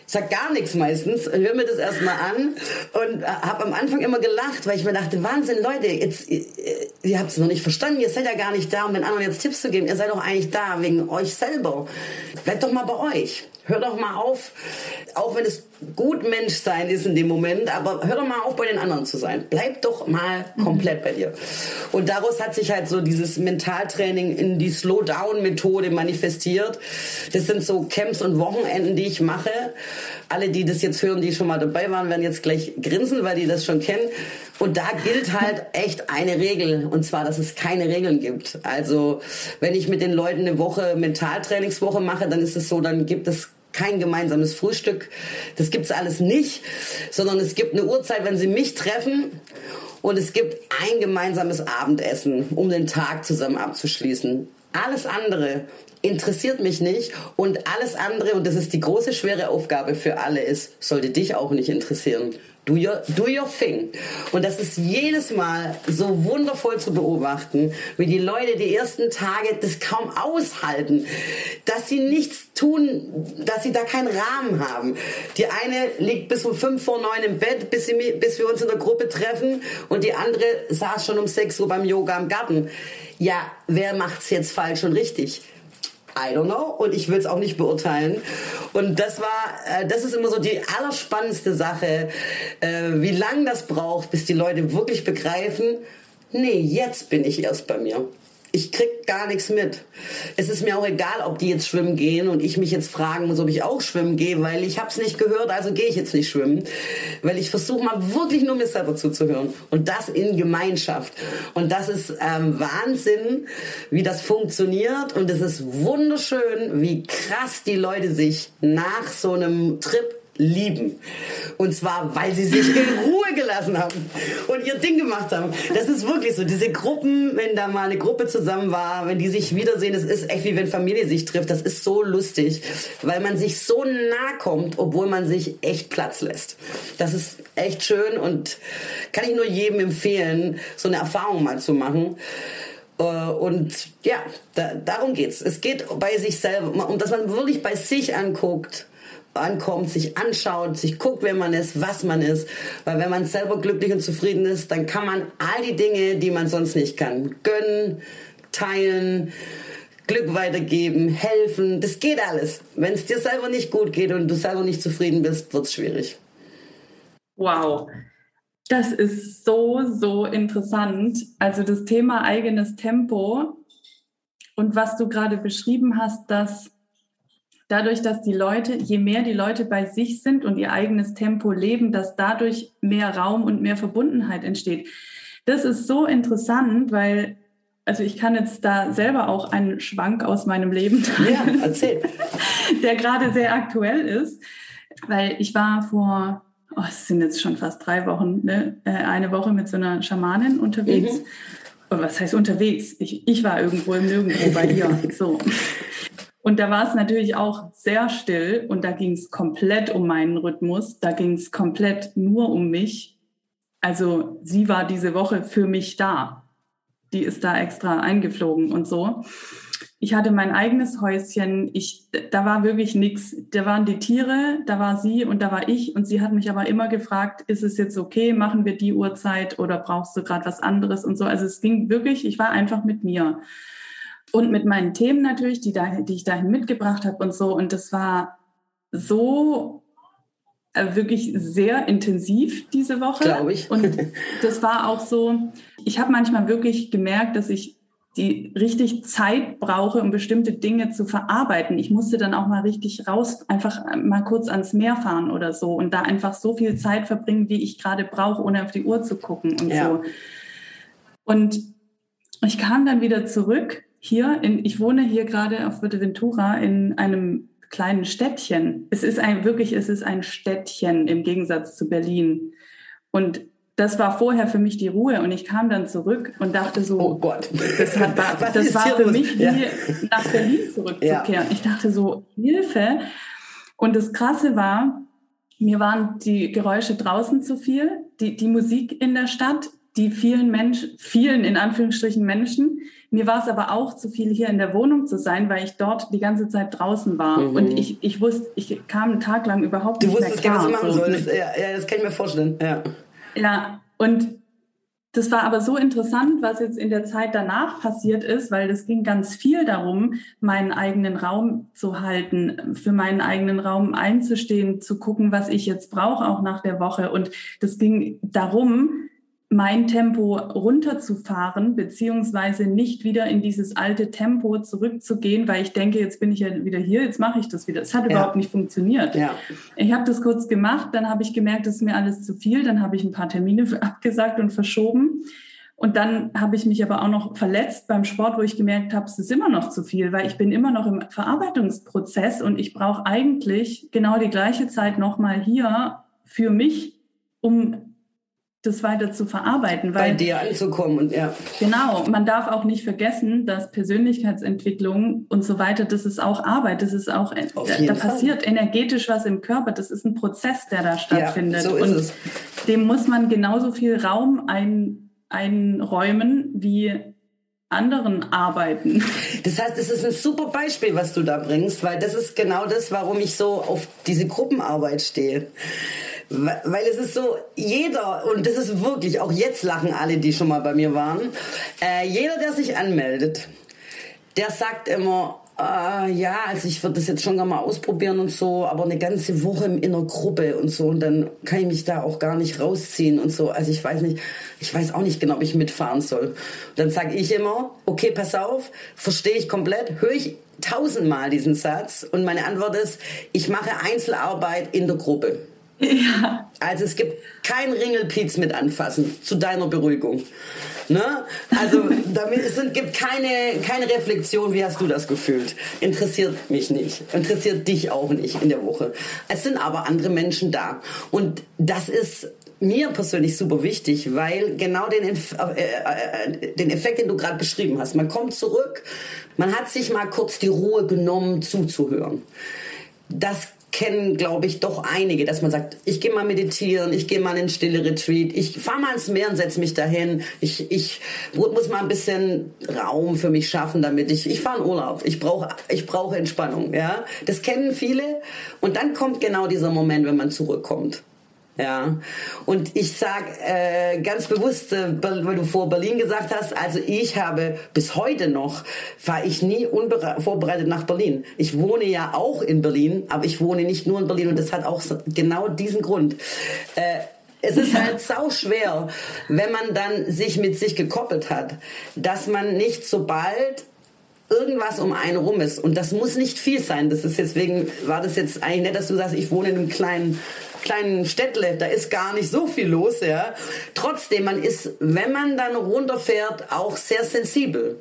sag gar nichts meistens, höre mir das erstmal an und äh, habe am Anfang immer gelacht, weil ich mir dachte, Wahnsinn, Leute, jetzt, ihr, ihr habt es noch nicht verstanden, ihr seid ja gar nicht da, um den anderen jetzt Tipps zu geben, ihr seid doch eigentlich da wegen euch selber. Bleibt doch mal bei euch. Hör doch mal auf, auch wenn es gut Menschsein ist in dem Moment, aber hör doch mal auf, bei den anderen zu sein. Bleib doch mal komplett bei dir. Und daraus hat sich halt so dieses Mentaltraining in die Slow-Down-Methode manifestiert. Das sind so Camps und Wochenenden, die ich mache. Alle, die das jetzt hören, die schon mal dabei waren, werden jetzt gleich grinsen, weil die das schon kennen. Und da gilt halt <laughs> echt eine Regel, und zwar, dass es keine Regeln gibt. Also, wenn ich mit den Leuten eine Woche Mentaltrainingswoche mache, dann ist es so, dann gibt es kein gemeinsames Frühstück. Das gibt's alles nicht, sondern es gibt eine Uhrzeit, wenn sie mich treffen und es gibt ein gemeinsames Abendessen, um den Tag zusammen abzuschließen. Alles andere interessiert mich nicht und alles andere, und das ist die große schwere Aufgabe für alle, ist, sollte dich auch nicht interessieren. Do your, do your thing. Und das ist jedes Mal so wundervoll zu beobachten, wie die Leute die ersten Tage das kaum aushalten, dass sie nichts tun, dass sie da keinen Rahmen haben. Die eine liegt bis um fünf vor neun im Bett, bis, sie, bis wir uns in der Gruppe treffen und die andere saß schon um sechs Uhr beim Yoga im Garten. Ja, wer macht's jetzt falsch und richtig? I don't know und ich will es auch nicht beurteilen. Und das war, äh, das ist immer so die allerspannendste Sache, äh, wie lange das braucht, bis die Leute wirklich begreifen, nee, jetzt bin ich erst bei mir ich krieg gar nichts mit. Es ist mir auch egal, ob die jetzt schwimmen gehen und ich mich jetzt fragen muss, ob ich auch schwimmen gehe, weil ich habe es nicht gehört, also gehe ich jetzt nicht schwimmen, weil ich versuche mal wirklich nur mir selber zuzuhören und das in Gemeinschaft. Und das ist ähm, Wahnsinn, wie das funktioniert und es ist wunderschön, wie krass die Leute sich nach so einem Trip lieben. Und zwar, weil sie sich in Ruhe gelassen haben und ihr Ding gemacht haben. Das ist wirklich so. Diese Gruppen, wenn da mal eine Gruppe zusammen war, wenn die sich wiedersehen, das ist echt wie wenn Familie sich trifft. Das ist so lustig, weil man sich so nah kommt, obwohl man sich echt Platz lässt. Das ist echt schön und kann ich nur jedem empfehlen, so eine Erfahrung mal zu machen. Äh, und ja, da, darum geht's. Es geht bei sich selber, um dass man wirklich bei sich anguckt ankommt, sich anschaut, sich guckt, wer man ist, was man ist. Weil wenn man selber glücklich und zufrieden ist, dann kann man all die Dinge, die man sonst nicht kann, gönnen, teilen, Glück weitergeben, helfen. Das geht alles. Wenn es dir selber nicht gut geht und du selber nicht zufrieden bist, wird es schwierig. Wow. Das ist so, so interessant. Also das Thema eigenes Tempo und was du gerade beschrieben hast, dass dadurch, dass die Leute, je mehr die Leute bei sich sind und ihr eigenes Tempo leben, dass dadurch mehr Raum und mehr Verbundenheit entsteht. Das ist so interessant, weil, also ich kann jetzt da selber auch einen Schwank aus meinem Leben teilen, ja, <laughs> der gerade sehr aktuell ist, weil ich war vor, oh, es sind jetzt schon fast drei Wochen, ne, äh, eine Woche mit so einer Schamanin unterwegs. Mhm. Was heißt unterwegs? Ich, ich war irgendwo im Nirgendwo bei ihr. <laughs> So. Und da war es natürlich auch sehr still und da ging es komplett um meinen Rhythmus, da ging es komplett nur um mich. Also sie war diese Woche für mich da. die ist da extra eingeflogen und so. Ich hatte mein eigenes Häuschen. Ich, da war wirklich nichts. Da waren die Tiere, da war sie und da war ich. Und sie hat mich aber immer gefragt, ist es jetzt okay, machen wir die Uhrzeit oder brauchst du gerade was anderes und so. Also es ging wirklich, ich war einfach mit mir. Und mit meinen Themen natürlich, die, da, die ich dahin mitgebracht habe und so. Und das war so äh, wirklich sehr intensiv diese Woche. Glaube ich. Und <laughs> das war auch so, ich habe manchmal wirklich gemerkt, dass ich die richtig Zeit brauche, um bestimmte Dinge zu verarbeiten. Ich musste dann auch mal richtig raus, einfach mal kurz ans Meer fahren oder so und da einfach so viel Zeit verbringen, wie ich gerade brauche, ohne auf die Uhr zu gucken und ja. so. Und ich kam dann wieder zurück hier, in, ich wohne hier gerade auf Fuerteventura in einem kleinen Städtchen. Es ist ein wirklich, es ist ein Städtchen im Gegensatz zu Berlin. Und das war vorher für mich die Ruhe und ich kam dann zurück und dachte so, oh Gott, das, hat, <laughs> war, das war für mich ja. wie nach Berlin zurückzukehren. Ja. Ich dachte so, Hilfe. Und das Krasse war, mir waren die Geräusche draußen zu viel, die, die Musik in der Stadt, die vielen Menschen, vielen in Anführungsstrichen Menschen. Mir war es aber auch zu viel, hier in der Wohnung zu sein, weil ich dort die ganze Zeit draußen war. Mhm. Und ich, ich wusste, ich kam einen Tag lang überhaupt du nicht mehr klar. Du wusstest gar nicht, was du machen sollst. Ja, ja, das kann ich mir vorstellen. Ja. Ja, und das war aber so interessant, was jetzt in der Zeit danach passiert ist, weil es ging ganz viel darum, meinen eigenen Raum zu halten, für meinen eigenen Raum einzustehen, zu gucken, was ich jetzt brauche, auch nach der Woche. Und das ging darum, mein Tempo runterzufahren, beziehungsweise nicht wieder in dieses alte Tempo zurückzugehen, weil ich denke, jetzt bin ich ja wieder hier, jetzt mache ich das wieder. Es hat ja. überhaupt nicht funktioniert. Ja. Ich habe das kurz gemacht, dann habe ich gemerkt, das ist mir alles zu viel, dann habe ich ein paar Termine <laughs> abgesagt und verschoben. Und dann habe ich mich aber auch noch verletzt beim Sport, wo ich gemerkt habe, es ist immer noch zu viel, weil ich bin immer noch im Verarbeitungsprozess und ich brauche eigentlich genau die gleiche Zeit nochmal hier für mich, um das weiter zu verarbeiten. Weil, Bei dir anzukommen und ja. Genau, man darf auch nicht vergessen, dass Persönlichkeitsentwicklung und so weiter, das ist auch Arbeit, das ist auch, da, da passiert energetisch was im Körper, das ist ein Prozess, der da stattfindet. Ja, so ist und es. dem muss man genauso viel Raum ein, einräumen wie anderen arbeiten. Das heißt, es ist ein super Beispiel, was du da bringst, weil das ist genau das, warum ich so auf diese Gruppenarbeit stehe. Weil es ist so, jeder, und das ist wirklich, auch jetzt lachen alle, die schon mal bei mir waren, äh, jeder, der sich anmeldet, der sagt immer, äh, ja, also ich würde das jetzt schon mal ausprobieren und so, aber eine ganze Woche in einer Gruppe und so und dann kann ich mich da auch gar nicht rausziehen und so. Also ich weiß nicht, ich weiß auch nicht genau, ob ich mitfahren soll. dann sage ich immer, okay, pass auf, verstehe ich komplett, höre ich tausendmal diesen Satz und meine Antwort ist, ich mache Einzelarbeit in der Gruppe. Also es gibt kein Ringelpiez mit anfassen, zu deiner Beruhigung. Ne? Also damit, es sind, gibt keine, keine Reflexion, wie hast du das gefühlt? Interessiert mich nicht, interessiert dich auch nicht in der Woche. Es sind aber andere Menschen da. Und das ist mir persönlich super wichtig, weil genau den, äh, äh, den Effekt, den du gerade beschrieben hast, man kommt zurück, man hat sich mal kurz die Ruhe genommen zuzuhören. Das kennen, glaube ich, doch einige, dass man sagt, ich gehe mal meditieren, ich gehe mal in stille Retreat, ich fahre mal ins Meer und setze mich dahin, ich, ich muss mal ein bisschen Raum für mich schaffen, damit ich, ich fahre in Urlaub, ich brauche ich brauche Entspannung, ja. Das kennen viele und dann kommt genau dieser Moment, wenn man zurückkommt. Ja, und ich sage äh, ganz bewusst, äh, weil du vor Berlin gesagt hast, also ich habe bis heute noch, fahre ich nie unvorbereitet nach Berlin. Ich wohne ja auch in Berlin, aber ich wohne nicht nur in Berlin und das hat auch genau diesen Grund. Äh, es ist halt sau schwer, wenn man dann sich mit sich gekoppelt hat, dass man nicht sobald irgendwas um einen rum ist. Und das muss nicht viel sein. Das ist deswegen, war das jetzt eigentlich nett, dass du sagst, ich wohne in einem kleinen kleinen Städtle, da ist gar nicht so viel los, ja. Trotzdem, man ist, wenn man dann runterfährt, auch sehr sensibel.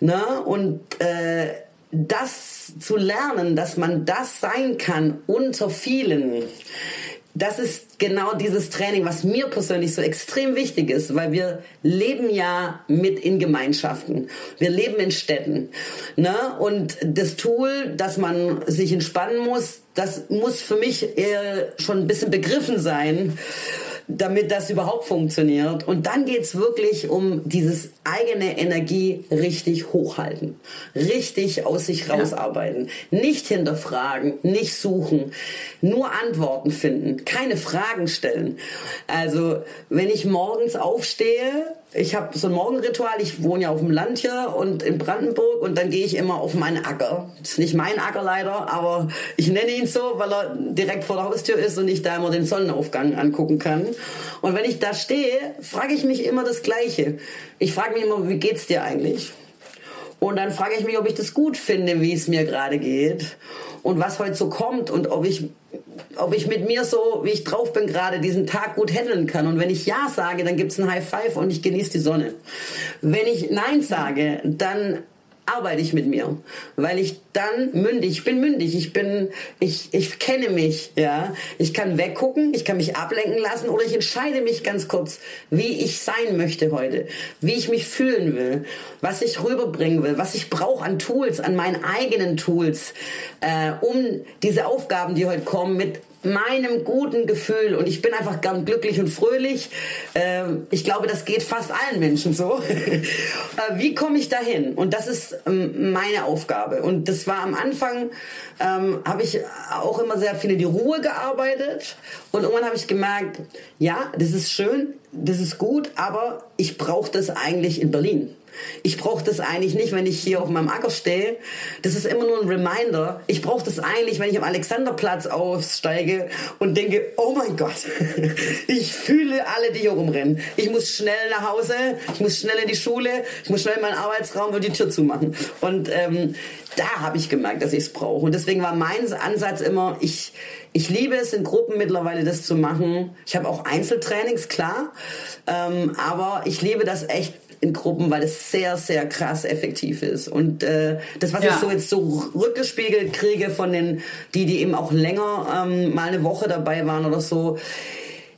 Ne? Und äh, das zu lernen, dass man das sein kann unter vielen, das ist genau dieses Training, was mir persönlich so extrem wichtig ist, weil wir leben ja mit in Gemeinschaften. Wir leben in Städten. Ne? Und das Tool, dass man sich entspannen muss, das muss für mich eher schon ein bisschen begriffen sein. damit das überhaupt funktioniert. Und dann geht's wirklich um dieses eigene Energie richtig hochhalten, richtig aus sich rausarbeiten, ja. nicht hinterfragen, nicht suchen, nur Antworten finden, keine Fragen stellen. Also wenn ich morgens aufstehe, ich habe so ein Morgenritual. Ich wohne ja auf dem Land hier und in Brandenburg und dann gehe ich immer auf meinen Acker. Das ist nicht mein Acker leider, aber ich nenne ihn so, weil er direkt vor der Haustür ist und ich da immer den Sonnenaufgang angucken kann. Und wenn ich da stehe, frage ich mich immer das Gleiche. Ich frage mich immer, wie geht's dir eigentlich? Und dann frage ich mich, ob ich das gut finde, wie es mir gerade geht und was heute so kommt und ob ich, ob ich mit mir so, wie ich drauf bin gerade, diesen Tag gut handeln kann. Und wenn ich Ja sage, dann gibt es ein High Five und ich genieße die Sonne. Wenn ich Nein sage, dann arbeite ich mit mir, weil ich dann mündig, ich bin mündig, ich bin, ich, ich kenne mich, ja. Ich kann weggucken, ich kann mich ablenken lassen oder ich entscheide mich ganz kurz, wie ich sein möchte heute, wie ich mich fühlen will, was ich rüberbringen will, was ich brauche an Tools, an meinen eigenen Tools, äh, um diese Aufgaben, die heute kommen, mit meinem guten Gefühl und ich bin einfach ganz glücklich und fröhlich. Ähm, ich glaube, das geht fast allen Menschen so. <laughs> Äh, wie komme ich dahin? Und das ist ähm, meine Aufgabe. Und das war am Anfang, ähm, habe ich auch immer sehr viel in die Ruhe gearbeitet. Und irgendwann habe ich gemerkt, ja, das ist schön, das ist gut, aber ich brauche das eigentlich in Berlin. Ich brauche das eigentlich nicht, wenn ich hier auf meinem Acker stehe. Das ist immer nur ein Reminder. Ich brauche das eigentlich, wenn ich am Alexanderplatz aussteige und denke, oh mein Gott, <laughs> ich fühle alle, die hier rumrennen. Ich muss schnell nach Hause, ich muss schnell in die Schule, ich muss schnell in meinen Arbeitsraum und die Tür zumachen. Und ähm, da habe ich gemerkt, dass ich es brauche. Und deswegen war mein Ansatz immer, ich, ich liebe es in Gruppen mittlerweile das zu machen. Ich habe auch Einzeltrainings, klar. Ähm, aber ich liebe das echt in Gruppen, weil es sehr, sehr krass effektiv ist. Und äh, das, was ja. ich so jetzt so rückgespiegelt kriege von den, die, die eben auch länger ähm, mal eine Woche dabei waren oder so,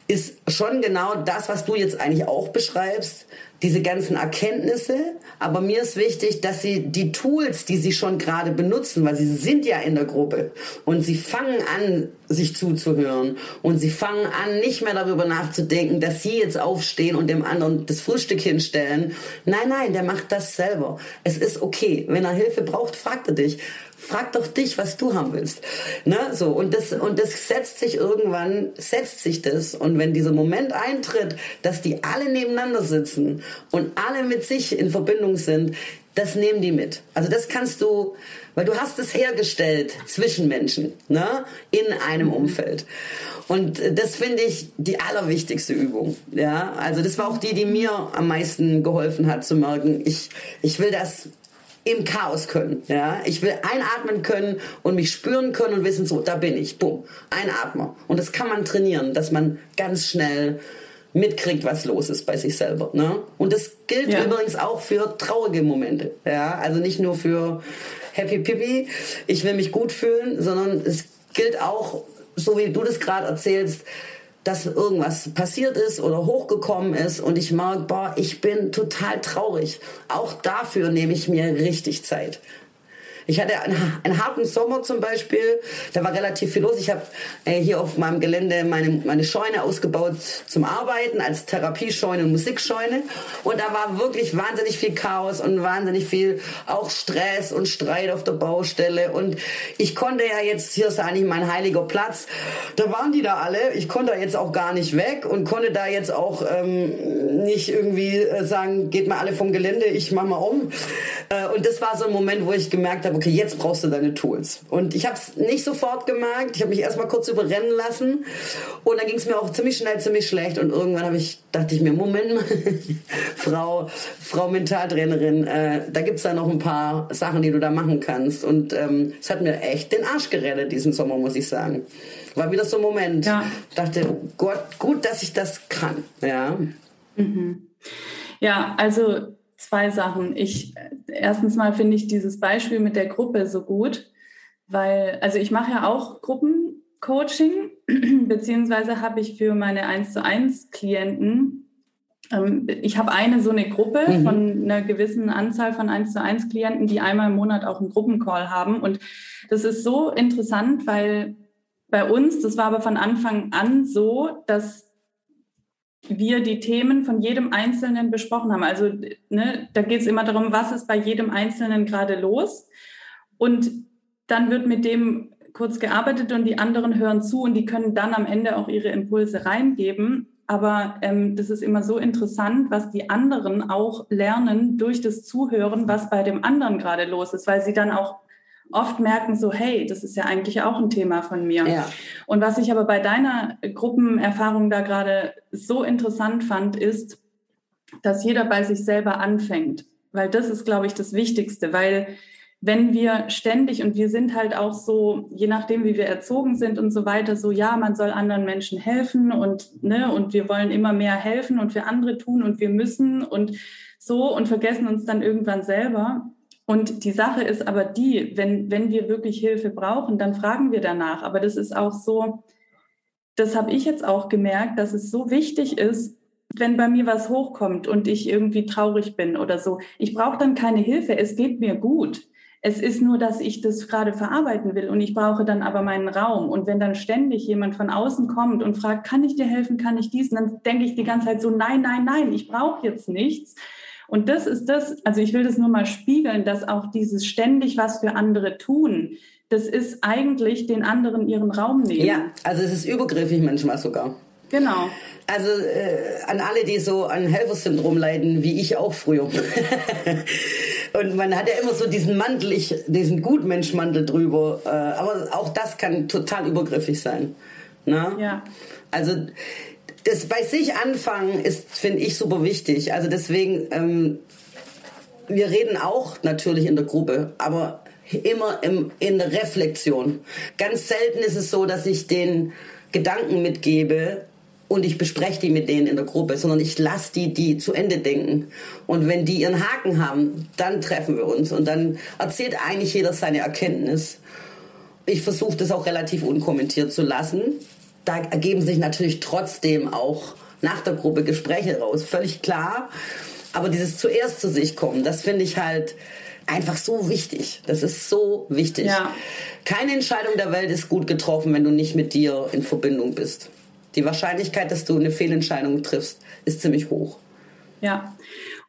ist schon genau das, was du jetzt eigentlich auch beschreibst diese ganzen Erkenntnisse, aber mir ist wichtig, dass sie die Tools, die sie schon gerade benutzen, weil sie sind ja in der Gruppe und sie fangen an, sich zuzuhören und sie fangen an, nicht mehr darüber nachzudenken, dass sie jetzt aufstehen und dem anderen das Frühstück hinstellen. Nein, nein, der macht das selber. Es ist okay. Wenn er Hilfe braucht, fragt er dich frag doch dich, was du haben willst. Ne? So, und das, und das setzt sich irgendwann, setzt sich das. Und wenn dieser Moment eintritt, dass die alle nebeneinander sitzen und alle mit sich in Verbindung sind, das nehmen die mit. Also das kannst du, weil du hast es hergestellt zwischen Menschen, ne? in einem mhm. Umfeld. Und das finde ich die allerwichtigste Übung. Ja, also das war auch die, die mir am meisten geholfen hat zu merken, ich, ich will das im Chaos können. Ja? Ich will einatmen können und mich spüren können und wissen, so, da bin ich. Bumm, einatmen. Und das kann man trainieren, dass man ganz schnell mitkriegt, was los ist bei sich selber. Ne? Und das gilt ja. übrigens auch für traurige Momente. Ja? Also nicht nur für Happy Pippy, ich will mich gut fühlen, sondern es gilt auch, so wie du das gerade erzählst, dass irgendwas passiert ist oder hochgekommen ist und ich merke, boah, ich bin total traurig. Auch dafür nehme ich mir richtig Zeit. Ich hatte einen, einen, harten Sommer zum Beispiel, da war relativ viel los. Ich habe äh, hier auf meinem Gelände meine, meine Scheune ausgebaut zum Arbeiten als Therapiescheune und Musikscheune. Und da war wirklich wahnsinnig viel Chaos und wahnsinnig viel auch Stress und Streit auf der Baustelle. Und ich konnte ja jetzt, hier ist eigentlich mein heiliger Platz, da waren die da alle. Ich konnte da jetzt auch gar nicht weg und konnte da jetzt auch ähm, nicht irgendwie äh, sagen, geht mal alle vom Gelände, ich mach mal um. Äh, und das war so ein Moment, wo ich gemerkt habe, okay, jetzt brauchst du deine Tools. Und ich habe es nicht sofort gemerkt. Ich habe mich erstmal kurz überrennen lassen. Und dann ging es mir auch ziemlich schnell, ziemlich schlecht. Und irgendwann habe ich, dachte ich mir, Moment mal, <laughs> Frau, Frau Mentaltrainerin, äh, da gibt's da noch ein paar Sachen, die du da machen kannst. Und ähm, es hat mir echt den Arsch gerettet diesen Sommer, muss ich sagen. War wieder so ein Moment. Ja. Ich dachte, oh Gott, gut, dass ich das kann. Ja. Mhm. Ja, also zwei Sachen. Ich erstens mal finde ich dieses Beispiel mit der Gruppe so gut, weil also ich mache ja auch Gruppencoaching <clears throat> beziehungsweise habe ich für meine 1 zu 1 Klienten ähm, ich habe eine so eine Gruppe mhm. von einer gewissen Anzahl von 1 zu 1 Klienten, die einmal im Monat auch einen Gruppencall haben. Und das ist so interessant, weil bei uns, das war aber von Anfang an so, dass wir die Themen von jedem Einzelnen besprochen haben. Also ne, da geht es immer darum, was ist bei jedem Einzelnen gerade los. Und dann wird mit dem kurz gearbeitet und die anderen hören zu und die können dann am Ende auch ihre Impulse reingeben. Aber ähm, das ist immer so interessant, was die anderen auch lernen durch das Zuhören, was bei dem anderen gerade los ist, weil sie dann auch oft merken so, hey, das ist ja eigentlich auch ein Thema von mir. Ja. Und was ich aber bei deiner Gruppenerfahrung da gerade so interessant fand, ist, dass jeder bei sich selber anfängt. Weil das ist, glaube ich, das Wichtigste, weil wenn wir ständig und wir sind halt auch so, je nachdem, wie wir erzogen sind und so weiter, so ja, man soll anderen Menschen helfen und ne und wir wollen immer mehr helfen und für andere tun und wir müssen und so und vergessen uns dann irgendwann selber. Und die Sache ist aber die, wenn wenn wir wirklich Hilfe brauchen, dann fragen wir danach. Aber das ist auch so, das habe ich jetzt auch gemerkt, dass es so wichtig ist, wenn bei mir was hochkommt und ich irgendwie traurig bin oder so. Ich brauche dann keine Hilfe. Es geht mir gut. Es ist nur, dass ich das gerade verarbeiten will und ich brauche dann aber meinen Raum. Und wenn dann ständig jemand von außen kommt und fragt, kann ich dir helfen, kann ich dies? Und dann denke ich die ganze Zeit so, nein, nein, nein, ich brauche jetzt nichts. Und das ist das, also ich will das nur mal spiegeln, dass auch dieses ständig was für andere tun, das ist eigentlich den anderen ihren Raum nehmen. Ja, also es ist übergriffig manchmal sogar. Genau. Also äh, an alle, die so an Helfersyndrom leiden, wie ich auch früher. <laughs> Und man hat ja immer so diesen Mantel, ich, diesen Gutmenschmantel drüber. Äh, aber auch das kann total übergriffig sein. Ne? Ja. Also das bei sich anfangen ist, finde ich, super wichtig. Also deswegen, ähm, wir reden auch natürlich in der Gruppe, aber immer im, in der Reflexion. Ganz selten ist es so, dass ich den Gedanken mitgebe, und ich bespreche die mit denen in der Gruppe, sondern ich lasse die die zu Ende denken. Und wenn die ihren Haken haben, dann treffen wir uns und dann erzählt eigentlich jeder seine Erkenntnis. Ich versuche das auch relativ unkommentiert zu lassen. Da ergeben sich natürlich trotzdem auch nach der Gruppe Gespräche raus, völlig klar. Aber dieses zuerst zu sich kommen, das finde ich halt einfach so wichtig. Das ist so wichtig. Ja. Keine Entscheidung der Welt ist gut getroffen, wenn du nicht mit dir in Verbindung bist die Wahrscheinlichkeit, dass du eine Fehlentscheidung triffst, ist ziemlich hoch. Ja.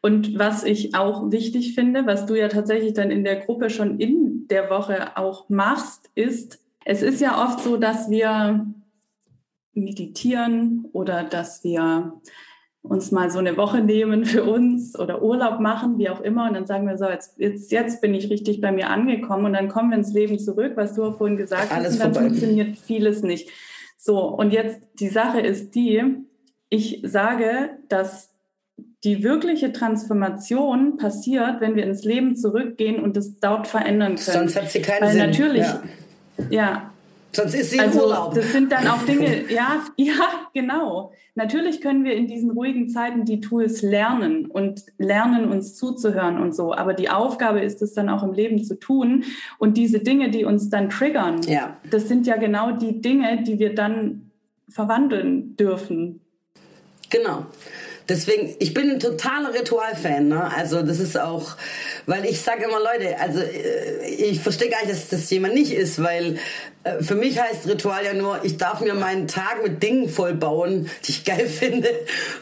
Und was ich auch wichtig finde, was du ja tatsächlich dann in der Gruppe schon in der Woche auch machst, ist, es ist ja oft so, dass wir meditieren oder dass wir uns mal so eine Woche nehmen für uns oder Urlaub machen, wie auch immer. Und dann sagen wir so, jetzt, jetzt, jetzt bin ich richtig bei mir angekommen und dann kommen wir ins Leben zurück, was du auch vorhin gesagt Alles hast, und dann vorbei. funktioniert vieles nicht. So, und jetzt die Sache ist die, ich sage, dass die wirkliche Transformation passiert, wenn wir ins Leben zurückgehen und es dort verändern können. Sonst hat sie keinen Weil Sinn. Natürlich, ja. ja, Sonst ist sie im also, Urlaub. Das sind dann auch Dinge, <laughs> ja, ja, genau. Natürlich können wir in diesen ruhigen Zeiten die Tools lernen und lernen, uns zuzuhören und so. Aber die Aufgabe ist es dann auch im Leben zu tun. Und diese Dinge, die uns dann triggern, ja. das sind ja genau die Dinge, die wir dann verwandeln dürfen. Genau. Deswegen, ich bin ein totaler Ritualfan. Ne? Also das ist auch, weil ich sage immer, Leute, also äh, ich verstehe gar nicht, dass das jemand nicht ist, weil äh, für mich heißt Ritual ja nur, ich darf mir meinen Tag mit Dingen vollbauen, die ich geil <laughs> finde.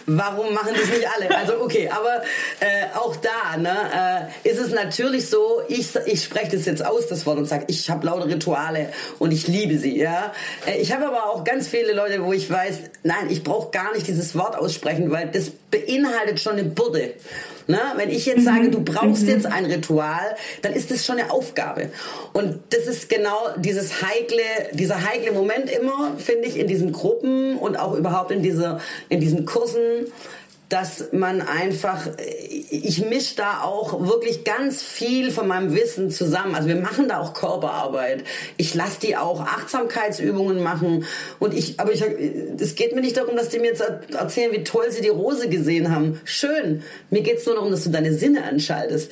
Warum machen das nicht alle? Also okay, aber äh, auch da ne, äh, ist es natürlich so, ich, ich spreche das jetzt aus, das Wort, und sage, ich habe lauter Rituale und ich liebe sie. Ja? Äh, ich habe aber auch ganz viele Leute, wo ich weiß, nein, ich brauche gar nicht dieses Wort aussprechen, weil das beinhaltet schon eine Bürde. Ne? Wenn ich jetzt sage, du brauchst mhm. jetzt ein Ritual, dann ist das schon eine Aufgabe. Und das ist genau dieses heikle, dieser heikle Moment immer, finde ich, in diesen Gruppen und auch überhaupt in, dieser, in diesen Kursen dass man einfach, ich mische da auch wirklich ganz viel von meinem Wissen zusammen. Also wir machen da auch Körperarbeit. Ich lasse die auch Achtsamkeitsübungen machen. Und ich, aber ich, es geht mir nicht darum, dass die mir jetzt erzählen, wie toll sie die Rose gesehen haben. Schön. Mir geht's nur darum, dass du deine Sinne anschaltest.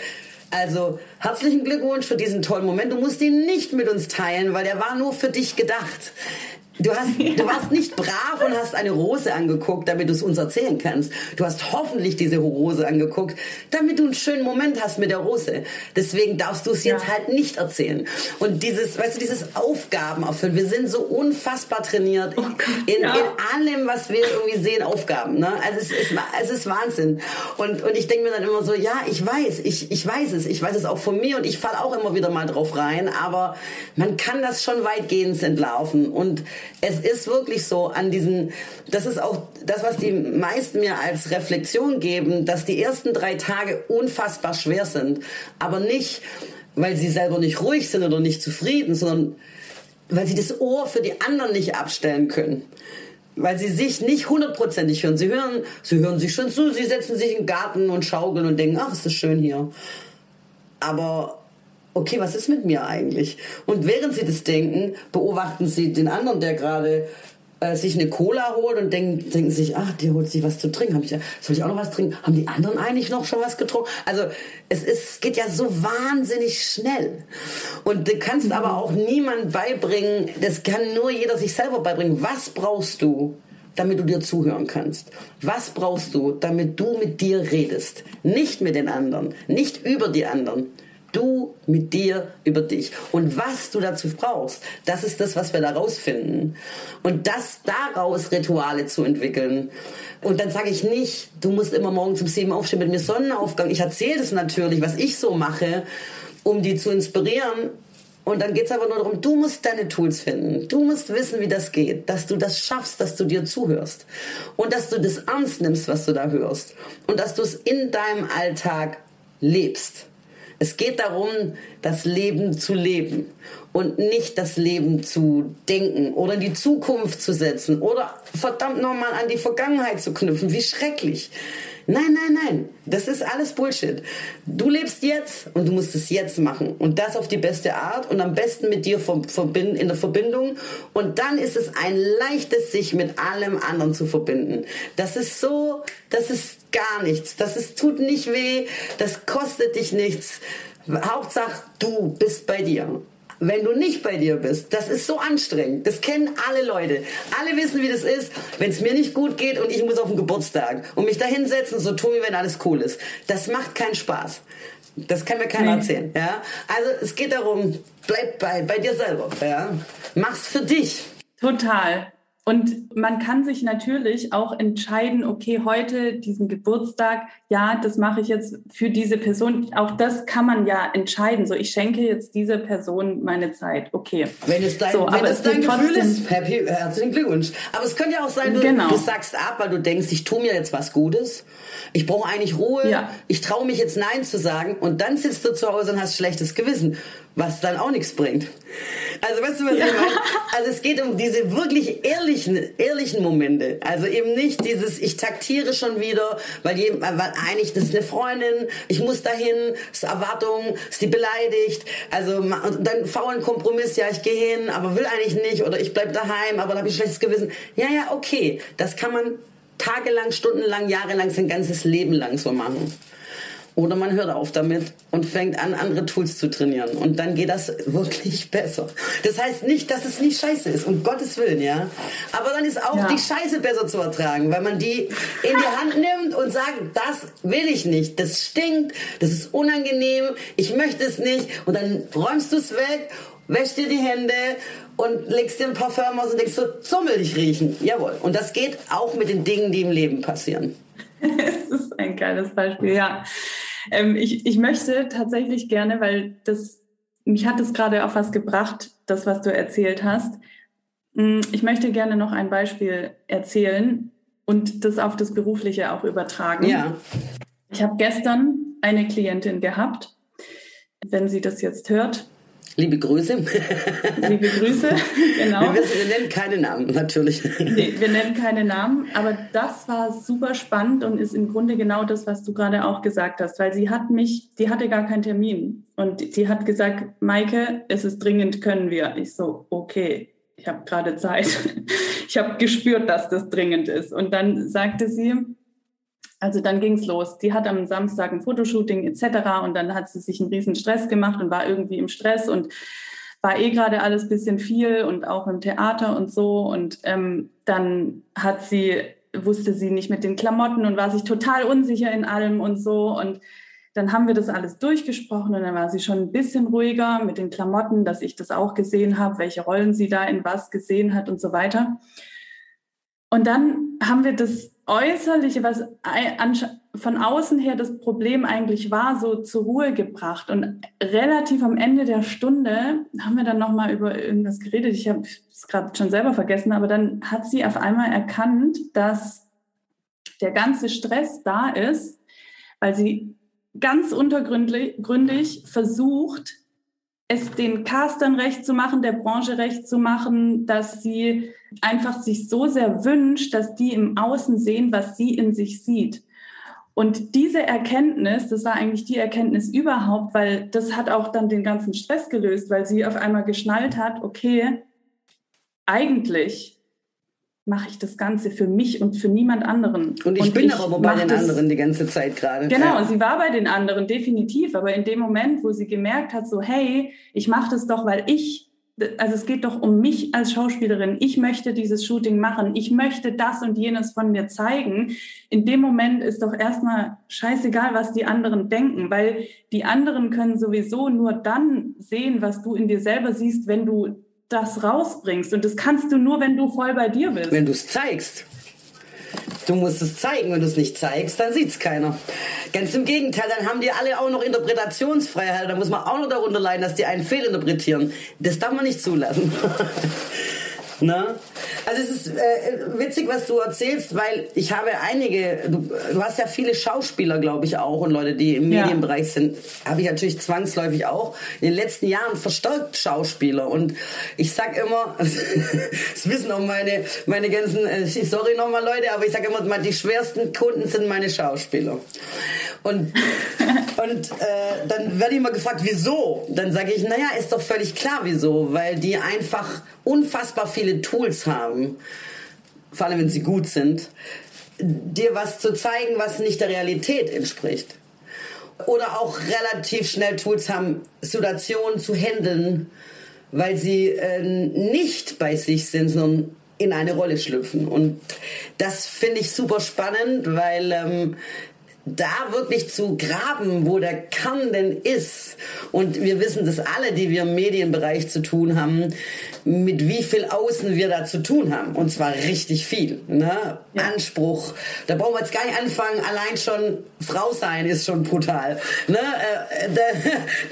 Also herzlichen Glückwunsch für diesen tollen Moment. Du musst ihn nicht mit uns teilen, weil der war nur für dich gedacht. Du, hast, du warst nicht brav und hast eine Rose angeguckt, damit du es uns erzählen kannst. Du hast hoffentlich diese Rose angeguckt, damit du einen schönen Moment hast mit der Rose. Deswegen darfst du es jetzt ja. halt nicht erzählen. Und dieses, weißt du, dieses Aufgaben erfüllen. Wir sind so unfassbar trainiert oh in, ja. in allem, was wir irgendwie sehen, Aufgaben. Ne? Also es ist, es ist Wahnsinn. Und, und ich denke mir dann immer so, ja, ich weiß, ich, ich weiß es. Ich weiß es auch von mir und ich falle auch immer wieder mal drauf rein. Aber man kann das schon weitgehend entlaufen. Und es ist wirklich so an diesen, das ist auch das, was die meisten mir als Reflexion geben, dass die ersten drei Tage unfassbar schwer sind. Aber nicht, weil sie selber nicht ruhig sind oder nicht zufrieden, sondern weil sie das Ohr für die anderen nicht abstellen können. Weil sie sich nicht hundertprozentig hören. Sie hören, sie hören sich schon zu, sie setzen sich den Garten und schaukeln und denken, ach, ist das schön hier. Aber okay, was ist mit mir eigentlich? Und während sie das denken, beobachten sie den anderen, der gerade äh, sich eine Cola holt und denken, denken sich, ach, die holt sich was zu trinken. Hab ich, soll ich auch noch was trinken? Haben die anderen eigentlich noch schon was getrunken? Also es ist, geht ja so wahnsinnig schnell. Und du kannst aber auch niemand beibringen, das kann nur jeder sich selber beibringen. Was brauchst du? damit du dir zuhören kannst. Was brauchst du, damit du mit dir redest? Nicht mit den anderen, nicht über die anderen, Du mit dir über dich. Und was du dazu brauchst, das ist das, was wir da rausfinden. Und das daraus Rituale zu entwickeln. Und dann sage ich nicht, du musst immer morgens um sieben aufstehen mit mir Sonnenaufgang. Ich erzähle das natürlich, was ich so mache, um die zu inspirieren. Und dann geht es aber nur darum, du musst deine Tools finden. Du musst wissen, wie das geht, dass du das schaffst, dass du dir zuhörst. Und dass du das ernst nimmst, was du da hörst. Und dass du es in deinem Alltag lebst. Es geht darum, das Leben zu leben und nicht das Leben zu denken oder in die Zukunft zu setzen oder verdammt nochmal an die Vergangenheit zu knüpfen. Wie schrecklich. Nein, nein, nein. Das ist alles Bullshit. Du lebst jetzt und du musst es jetzt machen. Und das auf die beste Art und am besten mit dir in der Verbindung. Und dann ist es ein leichtes, sich mit allem anderen zu verbinden. Das ist so, das ist gar nichts. Das ist, tut nicht weh. Das kostet dich nichts. Hauptsache, du bist bei dir wenn du nicht bei dir bist. Das ist so anstrengend. Das kennen alle Leute. Alle wissen, wie das ist, wenn es mir nicht gut geht und ich muss auf den Geburtstag und mich da hinsetzen, so tun, wie wenn alles cool ist. Das macht keinen Spaß. Das kann mir keiner nee. erzählen. Ja? Also es geht darum, bleib bei, bei dir selber. Ja? Mach's für dich. Total. Und man kann sich natürlich auch entscheiden, okay, heute diesen Geburtstag, ja, das mache ich jetzt für diese Person. Auch das kann man ja entscheiden. So, ich schenke jetzt dieser Person meine Zeit. Okay. Wenn es dein, so, wenn es dein Gefühl ist, happy, herzlichen Glückwunsch. Aber es könnte ja auch sein, du, genau. du sagst ab, weil du denkst, ich tue mir jetzt was Gutes. Ich brauche eigentlich Ruhe. Ja. Ich traue mich jetzt Nein zu sagen. Und dann sitzt du zu Hause und hast schlechtes Gewissen was dann auch nichts bringt. Also weißt du, was ich meine? Also es geht um diese wirklich ehrlichen, ehrlichen Momente. Also eben nicht dieses, ich taktiere schon wieder, weil, je, weil eigentlich das ist eine Freundin, ich muss dahin, ist Erwartung, ist die beleidigt. Also dann faulen Kompromiss, ja, ich gehe hin, aber will eigentlich nicht oder ich bleib daheim, aber da habe ich schlechtes Gewissen. Ja, ja, okay, das kann man tagelang, stundenlang, jahrelang, sein ganzes Leben lang so machen. Oder man hört auf damit und fängt an, andere Tools zu trainieren. Und dann geht das wirklich <laughs> besser. Das heißt nicht, dass es nicht scheiße ist, um Gottes Willen, ja. Aber dann ist auch ja. die Scheiße besser zu ertragen, weil man die in die Hand nimmt und sagt, das will ich nicht, das stinkt, das ist unangenehm, ich möchte es nicht. Und dann räumst du es weg, wäschst dir die Hände und legst dir ein Parfum aus und denkst so, so will ich riechen. Jawohl. Und das geht auch mit den Dingen, die im Leben passieren. <laughs> das ist ein geiles Beispiel, ja. Ähm, ich, ich möchte tatsächlich gerne, weil das, mich hat es gerade auf was gebracht, das, was du erzählt hast. Mm, ich möchte gerne noch ein Beispiel erzählen und das auf das Berufliche auch übertragen. Ja. Ich habe gestern eine Klientin gehabt. Wenn sie das jetzt hört, Liebe Grüße. Liebe Grüße, genau. Wir, wir nennen keine Namen, natürlich. Nee, wir nennen keine Namen, aber das war super spannend und ist im Grunde genau das, was du gerade auch gesagt hast, weil sie hat mich, die hatte gar keinen Termin und die hat gesagt, Maike, es ist dringend, können wir. Ich so, okay, ich habe gerade Zeit. <laughs> Ich habe gespürt, dass das dringend ist. Und dann sagte sie, also dann ging es los. Die hat am Samstag ein Fotoshooting etc. Und dann hat sie sich einen riesen Stress gemacht und war irgendwie im Stress und war eh gerade alles ein bisschen viel und auch im Theater und so. Und ähm, dann hat sie, wusste sie nicht mit den Klamotten und war sich total unsicher in allem und so. Und dann haben wir das alles durchgesprochen und dann war sie schon ein bisschen ruhiger mit den Klamotten, dass ich das auch gesehen habe, welche Rollen sie da in was gesehen hat und so weiter. Und dann haben wir das Äußerliche, was von außen her das Problem eigentlich war, so zur Ruhe gebracht. Und relativ am Ende der Stunde haben wir dann nochmal über irgendwas geredet. Ich habe es gerade schon selber vergessen, aber dann hat sie auf einmal erkannt, dass der ganze Stress da ist, weil sie ganz untergründig versucht, es den Castern recht zu machen, der Branche recht zu machen, dass sie einfach sich so sehr wünscht, dass die im Außen sehen, was sie in sich sieht. Und diese Erkenntnis, das war eigentlich die Erkenntnis überhaupt, weil das hat auch dann den ganzen Stress gelöst, weil sie auf einmal geschnallt hat, okay, eigentlich mache ich das Ganze für mich und für niemand anderen. Und ich und bin ich aber bei den anderen die ganze Zeit gerade. Genau, ja. sie war bei den anderen definitiv, aber in dem Moment, wo sie gemerkt hat, so hey, ich mache das doch, weil ich, also es geht doch um mich als Schauspielerin, ich möchte dieses Shooting machen, ich möchte das und jenes von mir zeigen. In dem Moment ist doch erstmal scheißegal, was die anderen denken, weil die anderen können sowieso nur dann sehen, was du in dir selber siehst, wenn du das rausbringst. Und das kannst du nur, wenn du voll bei dir bist. Wenn du es zeigst. Du musst es zeigen. Wenn du es nicht zeigst, dann sieht es keiner. Ganz im Gegenteil, dann haben die alle auch noch Interpretationsfreiheit. Da muss man auch noch darunter leiden, dass die einen fehlinterpretieren. Das darf man nicht zulassen. <laughs> Ne? Also es ist äh, witzig, was du erzählst, weil ich habe einige, du, du hast ja viele Schauspieler, glaube ich, auch und Leute, die im ja. Medienbereich sind, habe ich natürlich zwangsläufig auch in den letzten Jahren verstärkt Schauspieler. Und ich sag immer, <laughs> das wissen auch meine, meine ganzen, äh, sorry nochmal Leute, aber ich sage immer, die schwersten Kunden sind meine Schauspieler. Und, <laughs> und äh, dann werde ich mal gefragt, wieso? Dann sage ich, naja, ist doch völlig klar, wieso. Weil die einfach unfassbar viele Tools haben, vor allem wenn sie gut sind, dir was zu zeigen, was nicht der Realität entspricht. Oder auch relativ schnell Tools haben, Situationen zu handeln, weil sie äh, nicht bei sich sind, sondern in eine Rolle schlüpfen. Und das finde ich super spannend, weil ähm, da wirklich zu graben, wo der Kern denn ist. Und wir wissen das alle, die wir im Medienbereich zu tun haben, mit wie viel Außen wir da zu tun haben. Und zwar richtig viel. Ne? Ja. Anspruch. Da brauchen wir jetzt gar nicht anfangen. Allein schon Frau sein ist schon brutal. Ne? Äh, da,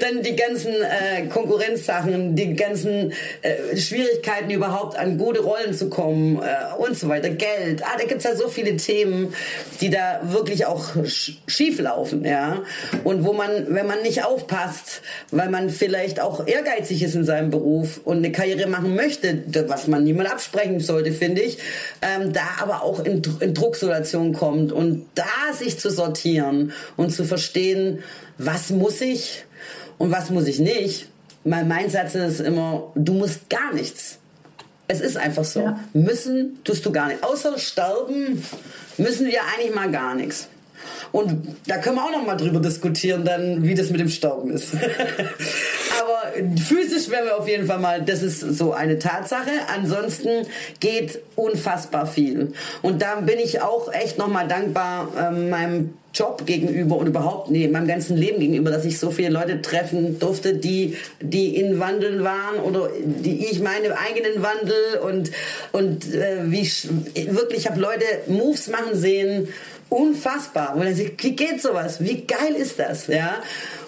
<laughs> dann die ganzen äh, Konkurrenzsachen, die ganzen äh, Schwierigkeiten überhaupt an gute Rollen zu kommen äh, und so weiter. Geld. Ah, da gibt's ja so viele Themen, die da wirklich auch schief laufen, ja. Und wo man, wenn man nicht aufpasst, weil man vielleicht auch ehrgeizig ist in seinem Beruf und eine Karriere machen möchte, was man niemand absprechen sollte, finde ich, ähm, da aber auch in, in Drucksituationen kommt und da sich zu sortieren und zu verstehen, was muss ich und was muss ich nicht. Mein, Satz ist immer, du musst gar nichts. Es ist einfach so. Ja. Müssen tust du gar nicht. Außer sterben müssen wir eigentlich mal gar nichts. Und da können wir auch noch mal drüber diskutieren, dann, wie das mit dem Sterben ist. <laughs> Aber physisch werden wir auf jeden Fall mal, das ist so eine Tatsache. Ansonsten geht unfassbar viel. Und da bin ich auch echt noch mal dankbar ähm, meinem Job gegenüber und überhaupt nee, meinem ganzen Leben gegenüber, dass ich so viele Leute treffen durfte, die die in Wandeln waren oder die ich meine eigenen Wandel und und äh, wie ich, wirklich ich habe Leute Moves machen sehen unfassbar. Und dann sagt, wie geht sowas? Wie geil ist das? Ja?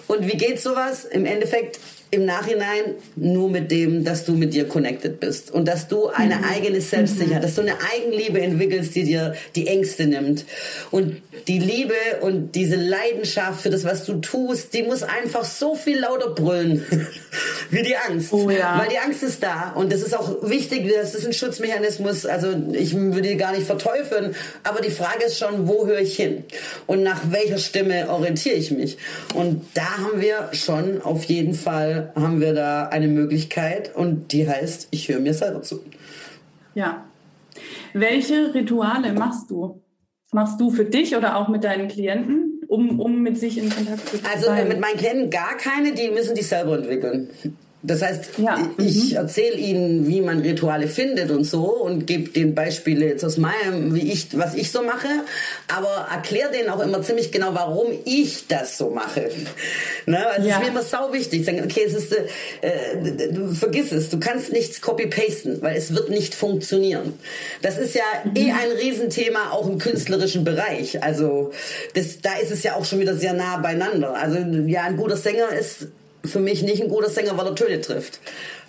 Und wie geht sowas? Im Endeffekt im Nachhinein nur mit dem, dass du mit dir connected bist und dass du eine mhm. eigene Selbstsicherheit, mhm. dass du eine Eigenliebe entwickelst, die dir die Ängste nimmt. Und die Liebe und diese Leidenschaft für das, was du tust, die muss einfach so viel lauter brüllen <laughs> wie die Angst. Oh, ja. Weil die Angst ist da und das ist auch wichtig, das ist ein Schutzmechanismus, also ich würde die gar nicht verteufeln, aber die Frage ist schon, wo höre ich hin? Und nach welcher Stimme orientiere ich mich? Und da haben wir schon auf jeden Fall haben wir da eine Möglichkeit und die heißt, ich höre mir selber zu. Ja. Welche Rituale machst du? Machst du für dich oder auch mit deinen Klienten, um, um mit sich in Kontakt zu sein? Also mit meinen Klienten gar keine, die müssen die selber entwickeln. Das heißt, ja. ich mhm. erzähle ihnen, wie man Rituale findet und so und gebe den Beispiele jetzt aus meinem, wie ich, was ich so mache, aber erkläre denen auch immer ziemlich genau, warum ich das so mache. <laughs> Ne? Also ja. es ist mir immer sau wichtig. Sagen, okay, es ist, äh, du vergiss es, du kannst nichts copy-pasten, weil es wird nicht funktionieren. Das ist ja mhm. eh ein Riesenthema auch im künstlerischen Bereich. Also das, da ist es ja auch schon wieder sehr nah beieinander. Also ja, ein guter Sänger ist für mich nicht ein guter Sänger, weil er Töne trifft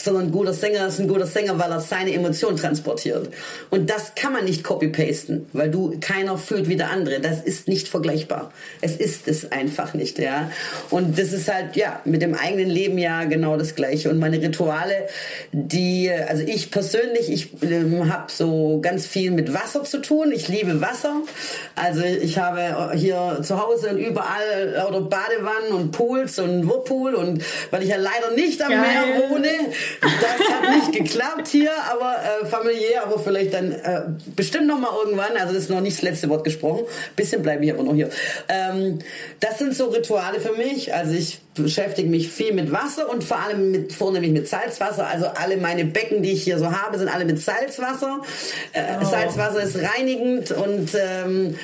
sondern ein guter Sänger ist ein guter Sänger, weil er seine Emotionen transportiert. Und das kann man nicht copy-pasten, weil du keiner fühlt wie der andere. Das ist nicht vergleichbar. Es ist es einfach nicht, ja. Und das ist halt, ja, mit dem eigenen Leben ja genau das Gleiche. Und meine Rituale, die, also ich persönlich, ich äh, habe so ganz viel mit Wasser zu tun. Ich liebe Wasser. Also ich habe hier zu Hause und überall oder Badewannen und Pools und Whirlpool und weil ich ja leider nicht am Geil. Meer wohne, das hat nicht geklappt hier, aber äh, familiär, aber vielleicht dann äh, bestimmt noch mal irgendwann. Also das ist noch nicht das letzte Wort gesprochen. Bisschen bleibe ich aber noch hier. Ähm, das sind so Rituale für mich. Also ich beschäftige mich viel mit Wasser und vor allem mit vornehmlich mit Salzwasser. Also alle meine Becken, die ich hier so habe, sind alle mit Salzwasser. Äh, oh. Salzwasser ist reinigend und ähm,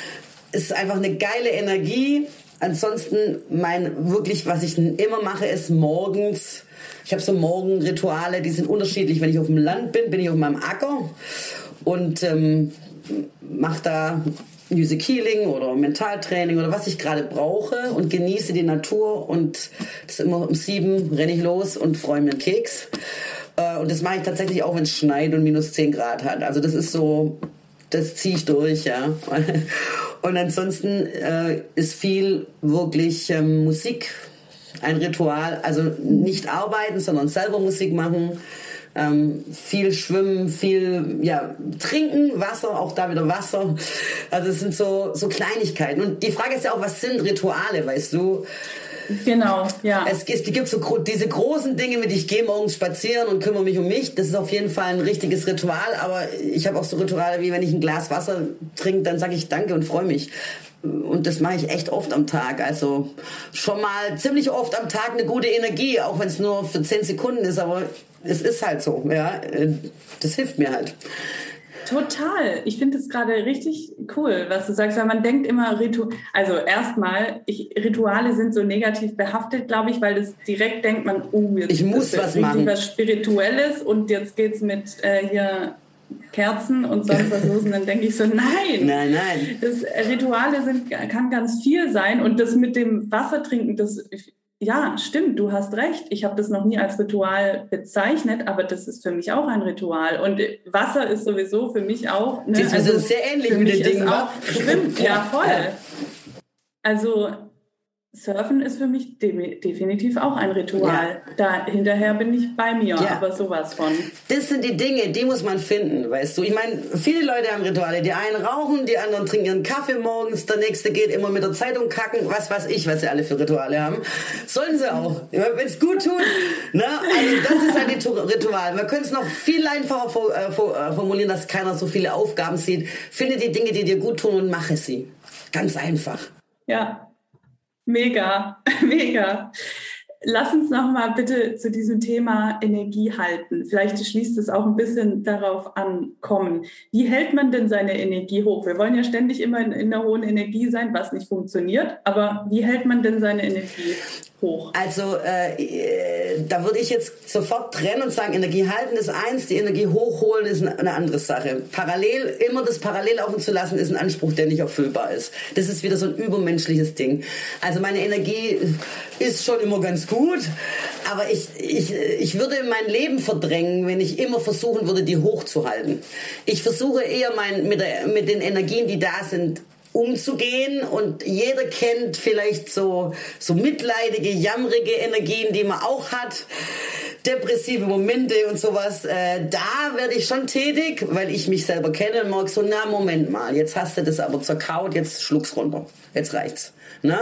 ist einfach eine geile Energie. Ansonsten mein wirklich, was ich immer mache, ist morgens ich habe so Morgenrituale, die sind unterschiedlich. Wenn ich auf dem Land bin, bin ich auf meinem Acker und ähm, mache da Music Healing oder Mentaltraining oder was ich gerade brauche und genieße die Natur und das ist immer um sieben renne ich los und freue mir einen Keks. Äh, und das mache ich tatsächlich auch, wenn es schneit und minus zehn Grad hat. Also das ist so, das ziehe ich durch, ja. <laughs> Und ansonsten äh, ist viel wirklich ähm, Musik ein Ritual, also nicht arbeiten, sondern selber Musik machen. Ähm, viel schwimmen, viel ja, trinken, Wasser, auch da wieder Wasser. Also es sind so, so Kleinigkeiten. Und die Frage ist ja auch, was sind Rituale, weißt du? Genau, ja. Es, es gibt so diese großen Dinge mit, ich gehe morgens spazieren und kümmere mich um mich. Das ist auf jeden Fall ein richtiges Ritual. Aber ich habe auch so Rituale, wie wenn ich ein Glas Wasser trinke, dann sage ich Danke und freue mich und das mache ich echt oft am Tag. Also schon mal ziemlich oft am Tag eine gute Energie, auch wenn es nur für zehn Sekunden ist, aber es ist halt so. Ja, das hilft mir halt. Total. Ich finde es gerade richtig cool, was du sagst, weil man denkt immer, Ritu also erstmal, Rituale sind so negativ behaftet, glaube ich, weil das direkt denkt man, oh, jetzt ich muss ist was machen. was Spirituelles und jetzt geht es mit äh, hier Kerzen und sonst was los. Und dann denke ich so, nein. Nein, nein. Das Rituale sind, kann ganz viel sein. Und das mit dem Wasser trinken, das, ja, stimmt, du hast recht. Ich habe das noch nie als Ritual bezeichnet, aber das ist für mich auch ein Ritual. Und Wasser ist sowieso für mich auch. Ne, also, ist sehr ähnlich mit den Dingen. Auch, stimmt, ja, voll. Also Surfen ist für mich de definitiv auch ein Ritual. Ja. Da hinterher bin ich bei mir, ja. aber sowas von. Das sind die Dinge, die muss man finden, weißt du. Ich meine, viele Leute haben Rituale. Die einen rauchen, die anderen trinken ihren Kaffee morgens, der nächste geht immer mit der Zeitung kacken, was weiß ich, was sie alle für Rituale haben. Sollen sie auch, wenn es gut tun. Ne? Also das ist halt die Ritual. Man könnte es noch viel einfacher äh, äh, formulieren, dass keiner so viele Aufgaben sieht. Finde die Dinge, die dir gut tun und mache sie. Ganz einfach. Ja, Mega, <laughs> mega. Lass uns noch mal bitte zu diesem Thema Energie halten. Vielleicht schließt es auch ein bisschen darauf ankommen. Wie hält man denn seine Energie hoch? Wir wollen ja ständig immer in, in einer hohen Energie sein, was nicht funktioniert. Aber wie hält man denn seine Energie hoch? Also äh, da würde ich jetzt sofort trennen und sagen, Energie halten ist eins, die Energie hochholen ist eine andere Sache. Parallel, immer das parallel laufen zu lassen, ist ein Anspruch, der nicht erfüllbar ist. Das ist wieder so ein übermenschliches Ding. Also meine Energie ist schon immer ganz gut, aber ich, ich, ich würde mein Leben verdrängen, wenn ich immer versuchen würde, die hochzuhalten. Ich versuche eher mein, mit, der, mit den Energien, die da sind, umzugehen und jeder kennt vielleicht so, so mitleidige, jammerige Energien, die man auch hat, depressive Momente und sowas. Äh, da werde ich schon tätig, weil ich mich selber kenne und mag so, na Moment mal, jetzt hast du das aber zerkaut, jetzt schluck's runter, jetzt reicht's. Ne?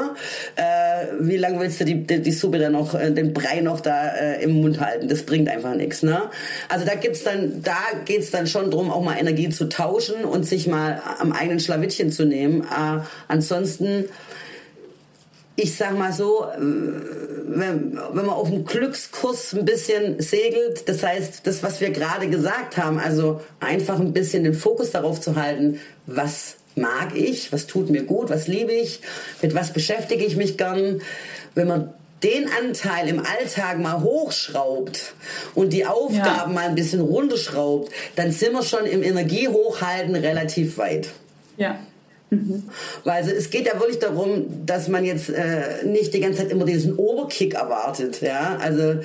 Äh, wie lange willst du die, die, die, Suppe dann noch, äh, den Brei noch da äh, im Mund halten? Das bringt einfach nichts. Ne? Also da gibt's dann, da geht's dann schon drum, auch mal Energie zu tauschen und sich mal am eigenen Schlawittchen zu nehmen. Äh, ansonsten ich sag mal so, äh, wenn, wenn man auf dem Glückskurs ein bisschen segelt, das heißt, das, was wir gerade gesagt haben, also einfach ein bisschen den Fokus darauf zu halten, was mag ich, was tut mir gut, was liebe ich, mit was beschäftige ich mich gern. Wenn man den Anteil im Alltag mal hochschraubt und die Aufgaben ja. mal ein bisschen runterschraubt, dann sind wir schon im Energiehochhalten relativ weit. Ja. Mhm. Weil also es geht ja wirklich darum, dass man jetzt äh, nicht die ganze Zeit immer diesen Oberkick erwartet. Ja, also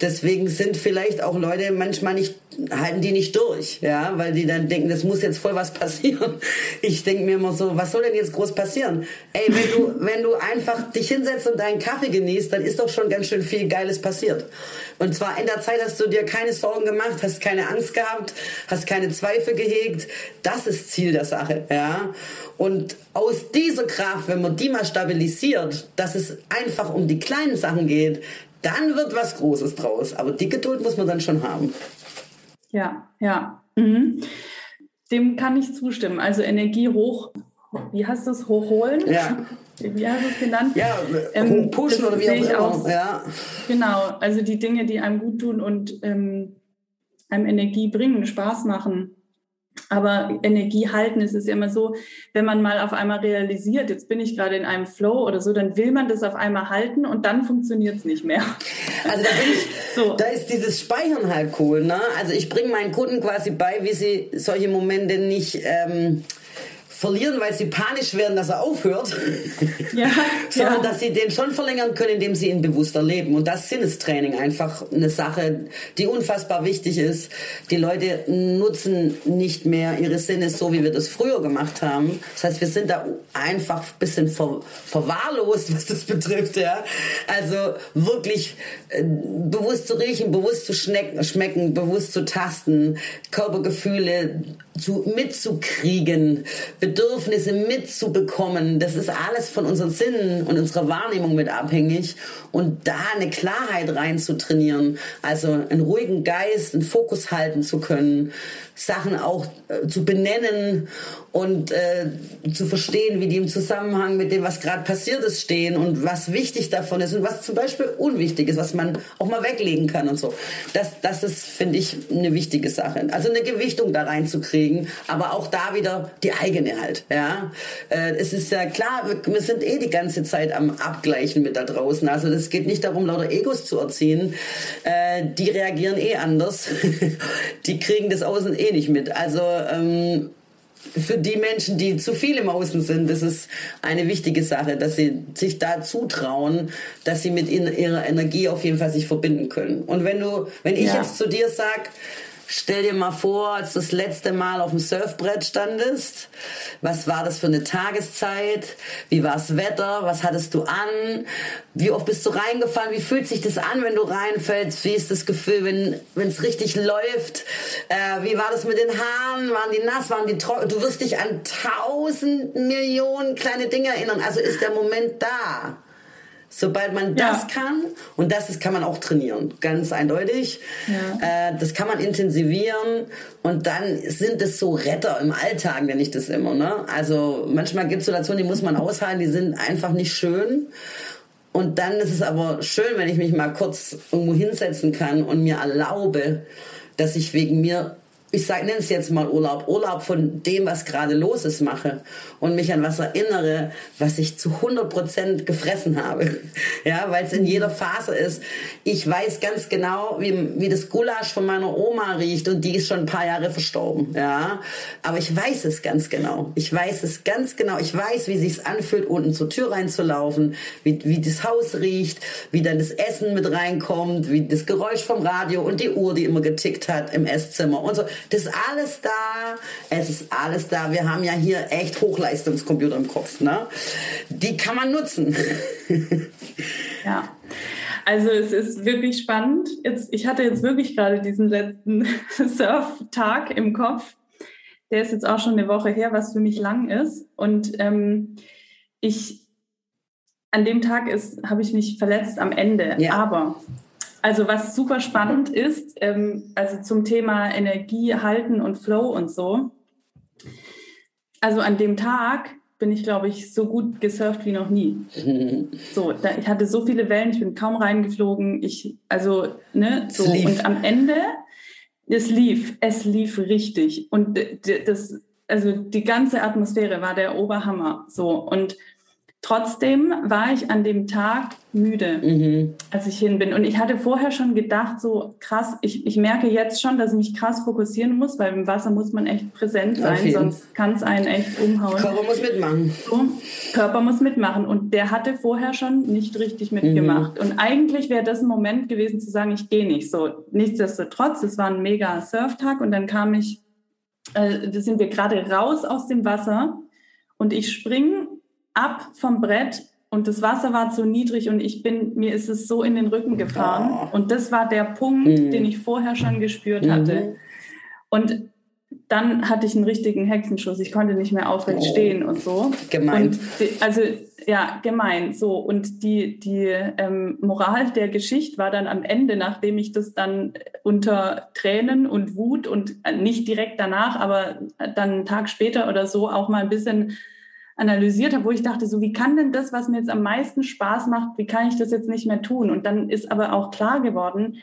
deswegen sind vielleicht auch Leute manchmal nicht, halten die nicht durch, ja, weil die dann denken, das muss jetzt voll was passieren. <laughs> Ich denke mir immer so, was soll denn jetzt groß passieren? Ey, wenn du, wenn du einfach dich hinsetzt und deinen Kaffee genießt, dann ist doch schon ganz schön viel Geiles passiert. Und zwar in der Zeit hast du dir keine Sorgen gemacht, hast keine Angst gehabt, hast keine Zweifel gehegt. Das ist Ziel der Sache, ja. Und aus dieser Kraft, wenn man die mal stabilisiert, dass es einfach um die kleinen Sachen geht, dann wird was Großes draus. Aber die Geduld muss man dann schon haben. Ja, ja. Mhm. Dem kann ich zustimmen. Also Energie hoch, wie hast du es, hochholen? Ja. Wie hast du es genannt? Ja, ähm, pushen oder wie auch immer. Auch, ja. Genau, also die Dinge, die einem gut tun und ähm, einem Energie bringen, Spaß machen. Aber Energie halten ist es ja immer so, wenn man mal auf einmal realisiert, jetzt bin ich gerade in einem Flow oder so, dann will man das auf einmal halten und dann funktioniert es nicht mehr. Also da bin ich, <laughs> so. da ist dieses Speichern halt cool. Ne? Also ich bringe meinen Kunden quasi bei, wie sie solche Momente nicht ähm, verlieren, weil sie panisch werden, dass er aufhört, ja, <laughs> sondern ja. dass sie den schon verlängern können, indem sie ihn bewusst erleben. Und das Sinnestraining einfach eine Sache, die unfassbar wichtig ist. Die Leute nutzen nicht mehr ihre Sinne so, wie wir das früher gemacht haben. Das heißt, wir sind da einfach ein bisschen ver verwahrlost, <laughs> was das betrifft. Ja? Also wirklich äh, bewusst zu riechen, bewusst zu schmecken, bewusst zu tasten, Körpergefühle zu, mitzukriegen, Bedürfnisse mitzubekommen. Das ist alles von unseren Sinnen und unserer Wahrnehmung mit abhängig. Und da eine Klarheit reinzutrainieren, also einen ruhigen Geist, einen Fokus halten zu können, Sachen auch äh, zu benennen und äh, zu verstehen, wie die im Zusammenhang mit dem, was gerade passiert ist, stehen und was wichtig davon ist und was zum Beispiel unwichtig ist, was man auch mal weglegen kann und so. Das, das ist, finde ich, eine wichtige Sache. Also eine Gewichtung da reinzukriegen, aber auch da wieder die eigene halt. Ja, äh, es ist ja klar, wir, wir sind eh die ganze Zeit am Abgleichen mit da draußen. Also es geht nicht darum, lauter Egos zu erziehen. Äh, die reagieren eh anders. <laughs> die kriegen das außen eh nicht mit. Also ähm, für die Menschen, die zu viel im Außen sind, ist es eine wichtige Sache, dass sie sich da zutrauen, dass sie mit ihrer Energie auf jeden Fall sich verbinden können. Und wenn du, wenn ich ja. jetzt zu dir sag, Stell dir mal vor, als du das letzte Mal auf dem Surfbrett standest. Was war das für eine Tageszeit? Wie war das Wetter? Was hattest du an? Wie oft bist du reingefallen? Wie fühlt sich das an, wenn du reinfällst? Wie ist das Gefühl, wenn es richtig läuft? Äh, wie war das mit den Haaren? Waren die nass? Waren die trocken? Du wirst dich an tausend Millionen kleine Dinge erinnern. Also ist der Moment da. Sobald man das ja. kann, und das ist, kann man auch trainieren, ganz eindeutig, ja. äh, das kann man intensivieren und dann sind es so Retter im Alltag, nenne ich das immer. Ne? Also manchmal gibt es Situationen, die muss man aushalten, die sind einfach nicht schön. Und dann ist es aber schön, wenn ich mich mal kurz irgendwo hinsetzen kann und mir erlaube, dass ich wegen mir ich nenne es jetzt mal Urlaub, Urlaub von dem, was gerade los ist, mache und mich an was erinnere, was ich zu 100 Prozent gefressen habe. <laughs> Ja, weil es in jeder Phase ist. Ich weiß ganz genau, wie, wie das Gulasch von meiner Oma riecht und die ist schon ein paar Jahre verstorben. Ja, aber ich weiß es ganz genau. Ich weiß es ganz genau. Ich weiß, wie sich's anfühlt, unten zur Tür reinzulaufen, wie, wie das Haus riecht, wie dann das Essen mit reinkommt, wie das Geräusch vom Radio und die Uhr, die immer getickt hat im Esszimmer und so. Das ist alles da. Es ist alles da. Wir haben ja hier echt Hochleistungscomputer im Kopf. Ne? Die kann man nutzen. <laughs> ja. Also es ist wirklich spannend. Jetzt, ich hatte jetzt wirklich gerade diesen letzten <laughs> Surf-Tag im Kopf. Der ist jetzt auch schon eine Woche her, was für mich lang ist. Und ähm, ich an dem Tag ist, habe ich mich verletzt am Ende. Ja. Aber also was super spannend ist, ähm, also zum Thema Energie halten und Flow und so. Also an dem Tag bin ich, glaube ich, so gut gesurft wie noch nie. <laughs> so, da, ich hatte so viele Wellen, ich bin kaum reingeflogen. Ich, also, ne, so. Und am Ende, es lief, es lief richtig. Und das, also die ganze Atmosphäre war der Oberhammer. So. Und Trotzdem war ich an dem Tag müde, mhm. als ich hin bin. Und ich hatte vorher schon gedacht, so krass, ich, ich merke jetzt schon, dass ich mich krass fokussieren muss, weil im Wasser muss man echt präsent sein, sonst kann es einen echt umhauen. Körper muss mitmachen. So, Körper muss mitmachen. Und der hatte vorher schon nicht richtig mitgemacht. Mhm. Und eigentlich wäre das ein Moment gewesen zu sagen, ich gehe nicht. So, nichtsdestotrotz, es war ein mega Surftag und dann kam ich, äh, sind wir gerade raus aus dem Wasser und ich springe ab vom Brett und das Wasser war zu niedrig und ich bin, mir ist es so in den Rücken gefahren. Und das war der Punkt, mhm. den ich vorher schon gespürt mhm. hatte. Und dann hatte ich einen richtigen Hexenschuss. Ich konnte nicht mehr aufrecht oh. stehen und so. Gemein. Und die, also ja, gemein. So und die die ähm, Moral der Geschichte war dann am Ende, nachdem ich das dann unter Tränen und Wut und äh, nicht direkt danach, aber dann einen Tag später oder so auch mal ein bisschen analysiert habe, wo ich dachte, so wie kann denn das, was mir jetzt am meisten Spaß macht, wie kann ich das jetzt nicht mehr tun? Und dann ist aber auch klar geworden,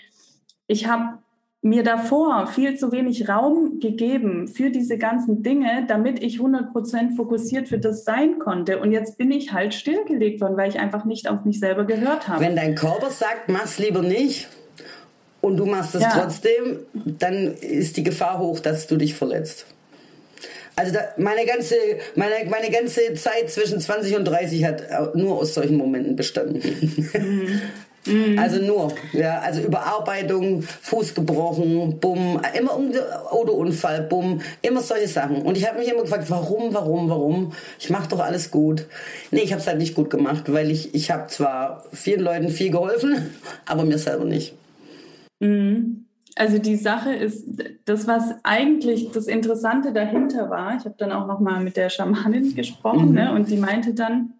ich habe mir davor viel zu wenig Raum gegeben für diese ganzen Dinge, damit ich 100% fokussiert für das sein konnte. Und jetzt bin ich halt stillgelegt worden, weil ich einfach nicht auf mich selber gehört habe. Wenn dein Körper sagt, mach's lieber nicht und du machst es ja. trotzdem, dann ist die Gefahr hoch, dass du dich verletzt. Also da, meine, ganze, meine, meine ganze Zeit zwischen 20 und 30 hat nur aus solchen Momenten bestanden. Mhm. Mhm. Also nur, ja, also Überarbeitung, Fuß gebrochen, bumm, immer um Autounfall, bumm, immer solche Sachen. Und ich habe mich immer gefragt, warum, warum, warum? Ich mache doch alles gut. Nee, ich habe es halt nicht gut gemacht, weil ich, ich habe zwar vielen Leuten viel geholfen, aber mir selber nicht. Mhm. Also die Sache ist, das, was eigentlich das Interessante dahinter war, ich habe dann auch noch mal mit der Schamanin gesprochen mhm. ne, und die meinte dann,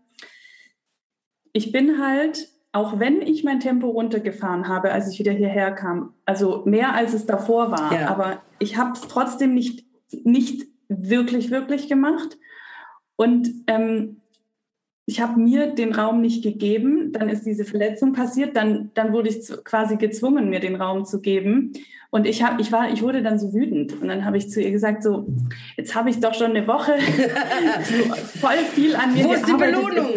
ich bin halt, auch wenn ich mein Tempo runtergefahren habe, als ich wieder hierher kam, also mehr als es davor war, ja. aber ich habe es trotzdem nicht, nicht wirklich, wirklich gemacht. Und ähm, ich habe mir den Raum nicht gegeben, dann ist diese Verletzung passiert, dann, dann wurde ich zu, quasi gezwungen, mir den Raum zu geben. Und ich, hab, ich, war, ich wurde dann so wütend. Und dann habe ich zu ihr gesagt, so, jetzt habe ich doch schon eine Woche <laughs> so voll viel an mir Wo ist die Belohnung?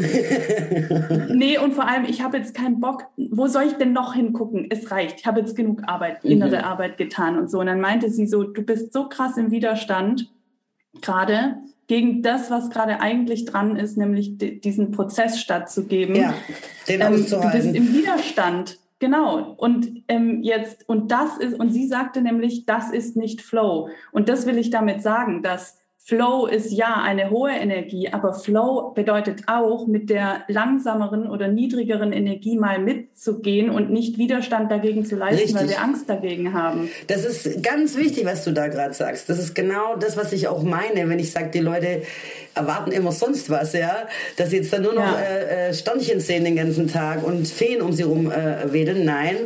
<laughs> nee, und vor allem, ich habe jetzt keinen Bock. Wo soll ich denn noch hingucken? Es reicht. Ich habe jetzt genug Arbeit, innere mhm. Arbeit getan und so. Und dann meinte sie so, du bist so krass im Widerstand gerade gegen das, was gerade eigentlich dran ist, nämlich diesen Prozess stattzugeben. Ja, den ähm, Du bist im Widerstand. Genau. Und ähm, jetzt, und das ist, und sie sagte nämlich, das ist nicht Flow. Und das will ich damit sagen, dass Flow ist ja eine hohe Energie, aber Flow bedeutet auch, mit der langsameren oder niedrigeren Energie mal mitzugehen und nicht Widerstand dagegen zu leisten, Richtig. weil wir Angst dagegen haben. Das ist ganz wichtig, was du da gerade sagst. Das ist genau das, was ich auch meine, wenn ich sage, die Leute erwarten immer sonst was, ja, dass sie jetzt dann nur noch ja. äh, äh Sternchen sehen den ganzen Tag und Feen um sie rum äh, wedeln. Nein,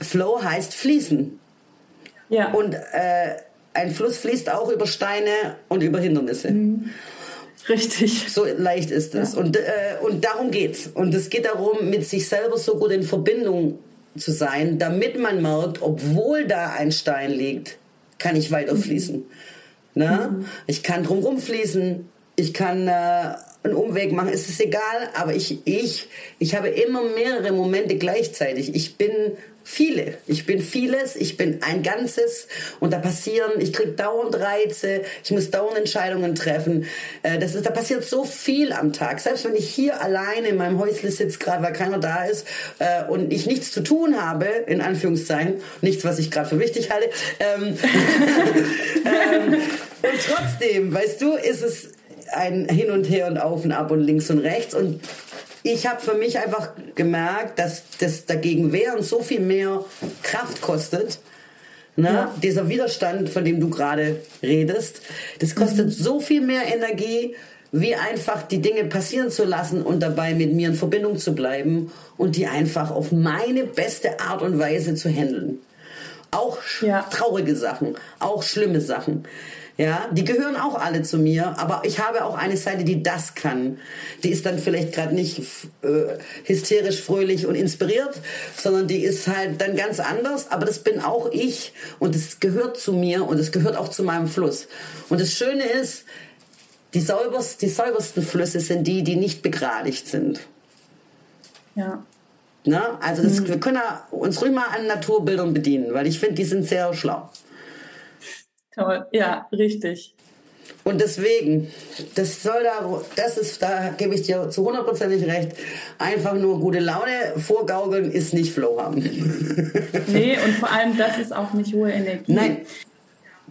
Flow heißt fließen. Ja. Und äh, ein Fluss fließt auch über Steine und über Hindernisse. Mhm. Richtig. So leicht ist es. Ja. Und, äh, und darum geht's. Und es geht darum, mit sich selber so gut in Verbindung zu sein, damit man merkt, obwohl da ein Stein liegt, kann ich weiter fließen. Mhm. Mhm. Ich kann drumherum fließen, ich kann äh, einen Umweg machen, es ist egal, aber ich, ich, ich habe immer mehrere Momente gleichzeitig. Ich bin viele. Ich bin vieles, ich bin ein Ganzes und da passieren, ich kriege dauernd Reize, ich muss dauernd Entscheidungen treffen. Äh, das ist, da passiert so viel am Tag. Selbst wenn ich hier alleine in meinem Häusle sitze, gerade weil keiner da ist äh, und ich nichts zu tun habe, in Anführungszeichen, nichts, was ich gerade für wichtig halte. Ähm, <laughs> ähm, und trotzdem, weißt du, ist es ein Hin und Her und Auf und Ab und links und rechts und ich habe für mich einfach gemerkt, dass das dagegen wehren so viel mehr Kraft kostet. Ne? Ja. Dieser Widerstand, von dem du gerade redest, das kostet mhm. so viel mehr Energie, wie einfach die Dinge passieren zu lassen und dabei mit mir in Verbindung zu bleiben und die einfach auf meine beste Art und Weise zu handeln. Auch ja. traurige Sachen, auch schlimme Sachen. Ja, die gehören auch alle zu mir, aber ich habe auch eine Seite, die das kann. Die ist dann vielleicht gerade nicht äh, hysterisch, fröhlich und inspiriert, sondern die ist halt dann ganz anders, aber das bin auch ich und es gehört zu mir und es gehört auch zu meinem Fluss. Und das Schöne ist, die, sauberst, die saubersten Flüsse sind die, die nicht begradigt sind. Ja. Na, also das, mhm. wir können uns ruhig mal an Naturbildern bedienen, weil ich finde, die sind sehr schlau. Toll, ja, richtig. Und deswegen, das soll da, das ist, da gebe ich dir zu hundertprozentig recht, einfach nur gute Laune vorgaukeln ist nicht Flow haben. <laughs> Nee, und vor allem, das ist auch nicht hohe Energie. Nein,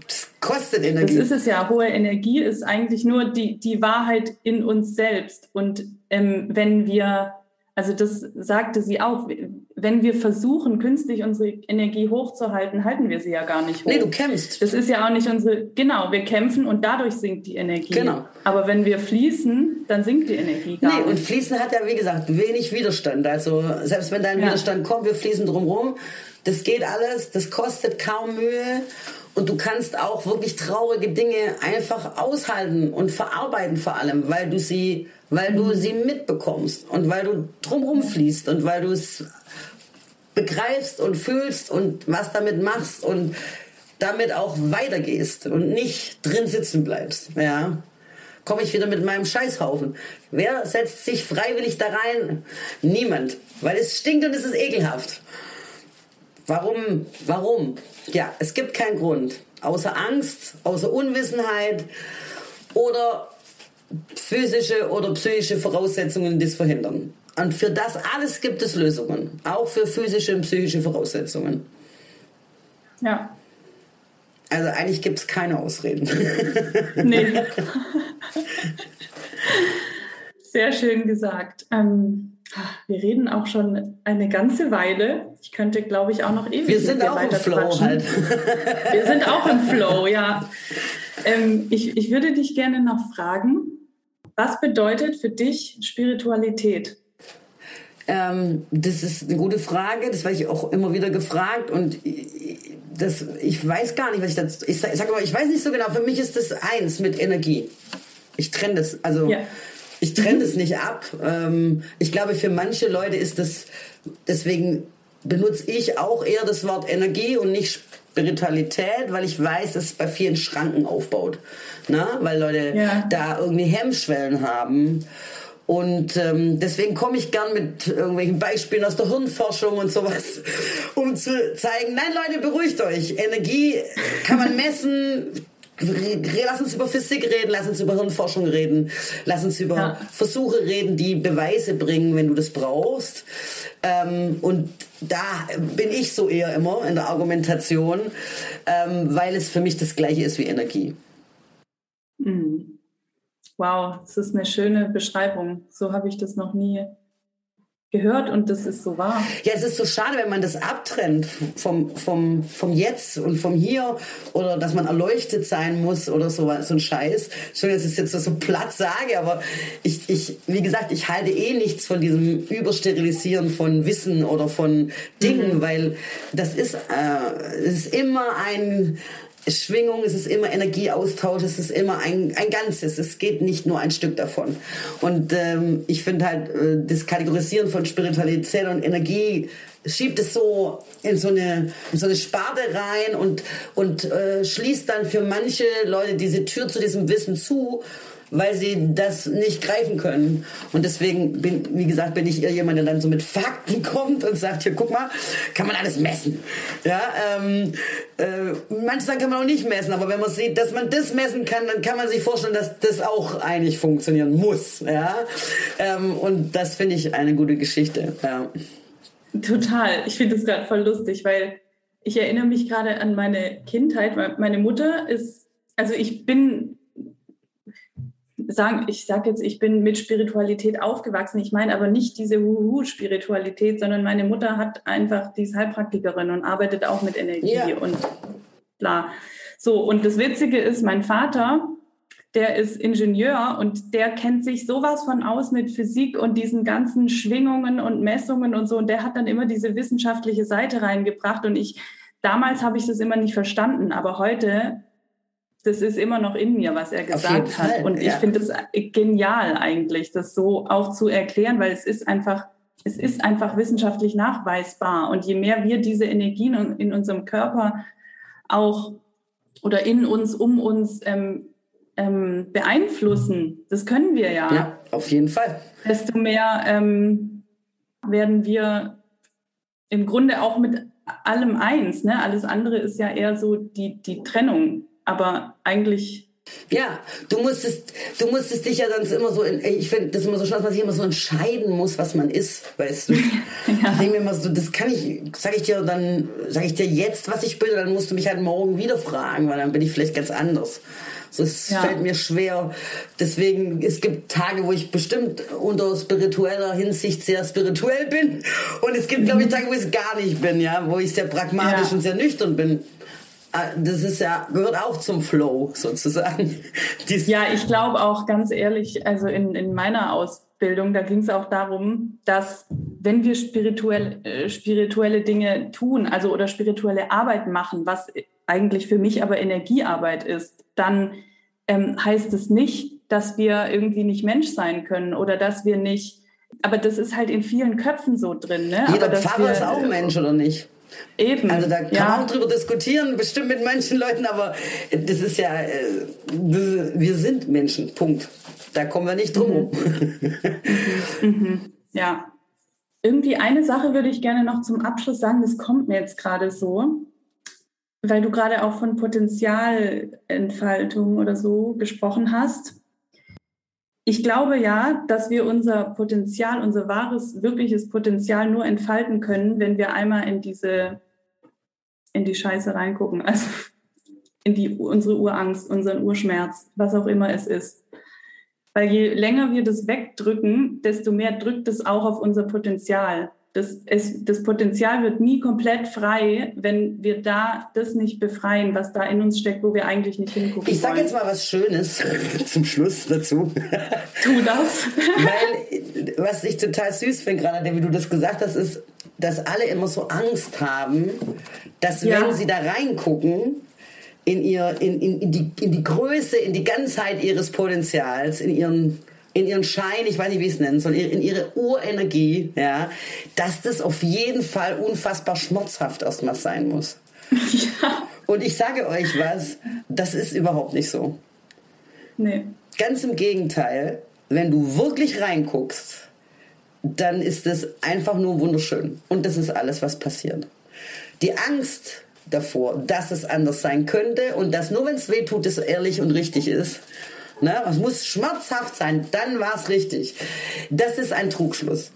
das kostet Energie. Das ist es ja. Hohe Energie ist eigentlich nur die, die Wahrheit in uns selbst. Und ähm, wenn wir also das sagte sie auch, wenn wir versuchen, künstlich unsere Energie hochzuhalten, halten wir sie ja gar nicht hoch. Nee, du kämpfst. Das ist ja auch nicht unsere, genau, wir kämpfen und dadurch sinkt die Energie. Genau. Aber wenn wir fließen, dann sinkt die Energie gar nee, nicht. und fließen hat ja, wie gesagt, wenig Widerstand. Also selbst wenn da ein ja. Widerstand kommt, wir fließen drumherum. Das geht alles, das kostet kaum Mühe und du kannst auch wirklich traurige Dinge einfach aushalten und verarbeiten vor allem, weil du sie, weil du sie mitbekommst und weil du drumherum fließt und weil du es begreifst und fühlst und was damit machst und damit auch weitergehst und nicht drin sitzen bleibst. Ja. Komme ich wieder mit meinem Scheißhaufen. Wer setzt sich freiwillig da rein? Niemand. Weil es stinkt und es ist ekelhaft. Warum? Warum? Ja, es gibt keinen Grund. Außer Angst, außer Unwissenheit oder physische oder psychische Voraussetzungen, das verhindern. Und für das alles gibt es Lösungen. Auch für physische und psychische Voraussetzungen. Ja. Also eigentlich gibt es keine Ausreden. Nee. <laughs> Sehr schön gesagt. Ähm wir reden auch schon eine ganze Weile. Ich könnte, glaube ich, auch noch ewig Wir sind auch im Flow halt. Wir sind auch im Flow, ja. Ähm, ich, ich würde dich gerne noch fragen, was bedeutet für dich Spiritualität? Ähm, das ist eine gute Frage. Das werde ich auch immer wieder gefragt und das, ich weiß gar nicht, was ich dazu. Ich sage sag mal, ich weiß nicht so genau. Für mich ist das eins mit Energie. Ich trenne das. Also ja. Ich trenne es nicht ab. Ähm, ich glaube, für manche Leute ist das, deswegen benutze ich auch eher das Wort Energie und nicht Spiritualität, weil ich weiß, dass es bei vielen Schranken aufbaut. Na? Weil Leute ja. da irgendwie Hemmschwellen haben. Und ähm, deswegen komme ich gern mit irgendwelchen Beispielen aus der Hirnforschung und sowas, um zu zeigen, nein Leute, beruhigt euch. Energie kann man <laughs> messen, Lass uns über Physik reden, lass uns über Hirnforschung reden, lass uns über ja. Versuche reden, die Beweise bringen, wenn du das brauchst. Ähm, und da bin ich so eher immer in der Argumentation, ähm, weil es für mich das gleiche ist wie Energie. Mhm. Wow, das ist eine schöne Beschreibung. So habe ich das noch nie gehört und das ist so wahr. Ja, es ist so schade, wenn man das abtrennt vom, vom, vom Jetzt und vom Hier oder dass man erleuchtet sein muss oder so, so ein Scheiß. Schon, dass ich es jetzt so platt sage, aber ich, ich, wie gesagt, ich halte eh nichts von diesem Übersterilisieren von Wissen oder von Dingen, mhm. weil das ist, äh, ist immer ein, Schwingung, es ist immer Energieaustausch, es ist immer ein, ein Ganzes. Es geht nicht nur ein Stück davon. Und ähm, ich finde halt, äh, das Kategorisieren von Spiritualität und Energie schiebt es so in so eine, in so eine Sparte rein und, und äh, schließt dann für manche Leute diese Tür zu diesem Wissen zu weil sie das nicht greifen können. Und deswegen bin, wie gesagt, bin ich eher jemand, der dann so mit Fakten kommt und sagt, hier, guck mal, kann man alles messen. Ja, ähm, äh, manche Sachen kann man auch nicht messen, aber wenn man sieht, dass man das messen kann, dann kann man sich vorstellen, dass das auch eigentlich funktionieren muss. Ja, ähm, und das finde ich eine gute Geschichte. Ja. Total. Ich finde es gerade voll lustig, weil ich erinnere mich gerade an meine Kindheit. Meine Mutter ist, also ich bin sagen, ich sage jetzt, ich bin mit Spiritualität aufgewachsen. Ich meine aber nicht diese Huhu-Spiritualität, sondern meine Mutter hat einfach, die ist Heilpraktikerin und arbeitet auch mit Energie yeah. und bla. So, und das Witzige ist, mein Vater, der ist Ingenieur und der kennt sich sowas von aus mit Physik und diesen ganzen Schwingungen und Messungen und so. Und der hat dann immer diese wissenschaftliche Seite reingebracht. Und ich, damals habe ich das immer nicht verstanden, aber heute das ist immer noch in mir, was er gesagt hat. Fall, und ich finde es genial eigentlich, das so auch zu erklären, weil es ist einfach, es ist einfach wissenschaftlich nachweisbar. Und je mehr wir diese Energien in unserem Körper auch oder in uns, um uns ähm, ähm, beeinflussen, das können wir ja. Ja, auf jeden Fall. Desto mehr ähm, werden wir im Grunde auch mit allem eins. Ne? Alles andere ist ja eher so die, die Trennung. Aber eigentlich ja, du musstest, du musstest dich ja sonst immer so, in, ich finde das immer so schade, dass man sich immer so entscheiden muss, was man ist, weißt du. <laughs> ja. Ich denke mir immer so, das kann ich, sag ich dir dann, sag ich dir jetzt, was ich bin, dann musst du mich halt morgen wieder fragen, weil dann bin ich vielleicht ganz anders. So, es ja. fällt mir schwer. Deswegen, es gibt Tage, wo ich bestimmt unter spiritueller Hinsicht sehr spirituell bin. Und es gibt, glaube ich, Tage, wo ich es gar nicht bin, ja, wo ich sehr pragmatisch ja. und sehr nüchtern bin. Ah, das ist ja, gehört auch zum Flow sozusagen. <laughs> Dies ja, ich glaube auch ganz ehrlich, also in, in meiner Ausbildung, da ging es auch darum, dass wenn wir spirituell, äh, spirituelle Dinge tun, also oder spirituelle Arbeit machen, was eigentlich für mich aber Energiearbeit ist, dann ähm, heißt es nicht, dass wir irgendwie nicht Mensch sein können oder dass wir nicht, aber das ist halt in vielen Köpfen so drin. Ne? Jeder Pfarrer wir, ist auch Mensch, oder nicht? Eben. Also da kann ja. man auch drüber diskutieren, bestimmt mit manchen Leuten, aber das ist ja, äh, wir sind Menschen, Punkt. Da kommen wir nicht drum mhm. <laughs> mhm. Ja. Irgendwie eine Sache würde ich gerne noch zum Abschluss sagen, das kommt mir jetzt gerade so, weil du gerade auch von Potenzialentfaltung oder so gesprochen hast. Ich glaube ja, dass wir unser Potenzial, unser wahres, wirkliches Potenzial nur entfalten können, wenn wir einmal in diese, in die Scheiße reingucken. Also in die, unsere Urangst, unseren Urschmerz, was auch immer es ist. Weil je länger wir das wegdrücken, desto mehr drückt es auch auf unser Potenzial das, es, das Potenzial wird nie komplett frei, wenn wir da das nicht befreien, was da in uns steckt, wo wir eigentlich nicht hingucken. Ich sage jetzt mal was Schönes <laughs> zum Schluss dazu. Tu das. <laughs> Weil, was ich total süß finde, gerade wie du das gesagt hast, ist, dass alle immer so Angst haben, dass ja. wenn sie da reingucken, in, ihr, in, in, in, die, in die Größe, in die Ganzheit ihres Potenzials, in ihren in ihren Schein, ich weiß nicht, wie ich es nennen soll, in ihre Urenergie, ja, dass das auf jeden Fall unfassbar schmerzhaft erstmal sein muss. Ja. <laughs> Und ich sage euch was, das ist überhaupt nicht so. Nee. Ganz im Gegenteil, wenn du wirklich reinguckst, dann ist es einfach nur wunderschön. Und das ist alles, was passiert. Die Angst davor, dass es anders sein könnte und dass nur wenn es weh tut, es ehrlich und richtig ist Ne? Es muss schmerzhaft sein, dann war es richtig. Das ist ein Trugschluss.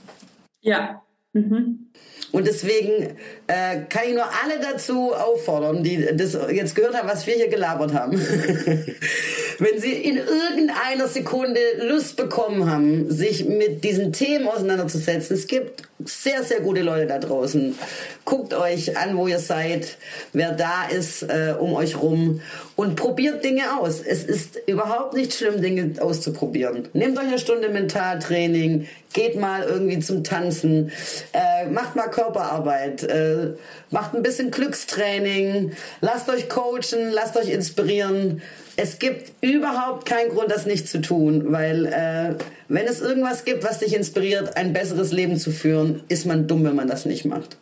Ja. Mhm. Und deswegen äh, kann ich nur alle dazu auffordern, die das jetzt gehört haben, was wir hier gelabert haben. <laughs> Wenn sie in irgendeiner Sekunde Lust bekommen haben, sich mit diesen Themen auseinanderzusetzen, es gibt sehr, sehr gute Leute da draußen. Guckt euch an, wo ihr seid, wer da ist äh, um euch rum und probiert Dinge aus. Es ist überhaupt nicht schlimm, Dinge auszuprobieren. Nehmt euch eine Stunde Mentaltraining, geht mal irgendwie zum Tanzen, äh, macht mal Körperarbeit, äh, macht ein bisschen Glückstraining, lasst euch coachen, lasst euch inspirieren. Es gibt überhaupt keinen Grund, das nicht zu tun, weil äh, wenn es irgendwas gibt, was dich inspiriert, ein besseres Leben zu führen, ist man dumm, wenn man das nicht macht.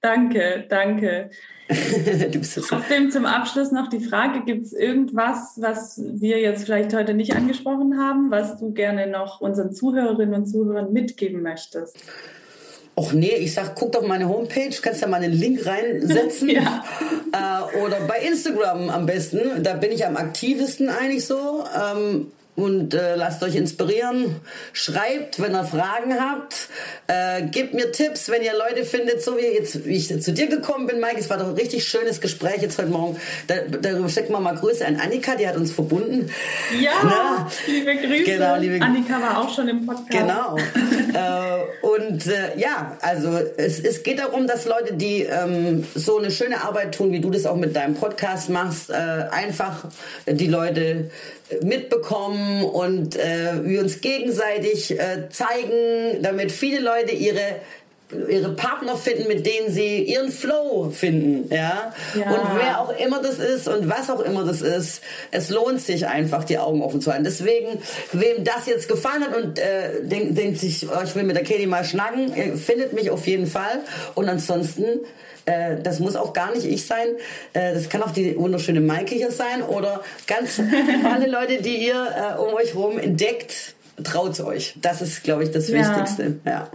Danke, danke. <laughs> Trotzdem zum Abschluss noch die Frage, gibt es irgendwas, was wir jetzt vielleicht heute nicht angesprochen haben, was du gerne noch unseren Zuhörerinnen und Zuhörern mitgeben möchtest? Och nee, ich sag, guck doch meine Homepage, kannst ja mal einen Link reinsetzen. <laughs> ja. äh, oder bei Instagram am besten, da bin ich am aktivsten eigentlich so. Ähm, und äh, lasst euch inspirieren. Schreibt, wenn ihr Fragen habt. Äh, gebt mir Tipps, wenn ihr Leute findet, so wie, jetzt, wie ich zu dir gekommen bin, Mike. Es war doch ein richtig schönes Gespräch jetzt heute Morgen. Da, darüber stecken wir mal Grüße an Annika, die hat uns verbunden. Ja, Na? liebe Grüße. Genau, liebe Annika war auch schon im Podcast. Genau. äh, und äh, ja, also es, es geht darum, dass Leute, die ähm, so eine schöne Arbeit tun, wie du das auch mit deinem Podcast machst, äh, einfach die Leute mitbekommen und äh, wir uns gegenseitig äh, zeigen, damit viele Leute ihre ihre Partner finden, mit denen sie ihren Flow finden, ja? ja? Und wer auch immer das ist und was auch immer das ist, es lohnt sich einfach, die Augen offen zu halten. Deswegen, wem das jetzt gefallen hat und äh, denkt, denkt sich, oh, ich will mit der Katie mal schnacken, findet mich auf jeden Fall. Und ansonsten äh, das muss auch gar nicht ich sein. Äh, das kann auch die wunderschöne Maike hier sein oder ganz <laughs> alle Leute, die ihr äh, um euch herum entdeckt. Traut euch. Das ist, glaube ich, das ja. Wichtigste. Ja.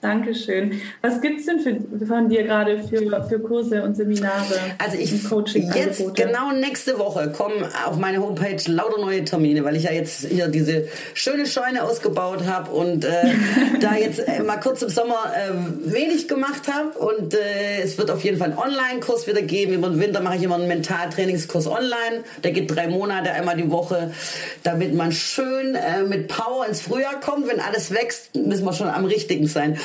Dankeschön. Was gibt es denn für, von dir gerade für, für Kurse und Seminare? Also ich Coaching jetzt genau nächste Woche kommen auf meine Homepage lauter neue Termine, weil ich ja jetzt hier diese schöne Scheune ausgebaut habe und äh, <laughs> da jetzt äh, mal kurz im Sommer äh, wenig gemacht habe und äh, es wird auf jeden Fall einen Online-Kurs wieder geben. Über den Winter mache ich immer einen Mentaltrainingskurs online. Der geht drei Monate, einmal die Woche, damit man schön äh, mit Power ins Frühjahr kommt. Wenn alles wächst, müssen wir schon am richtigen sein.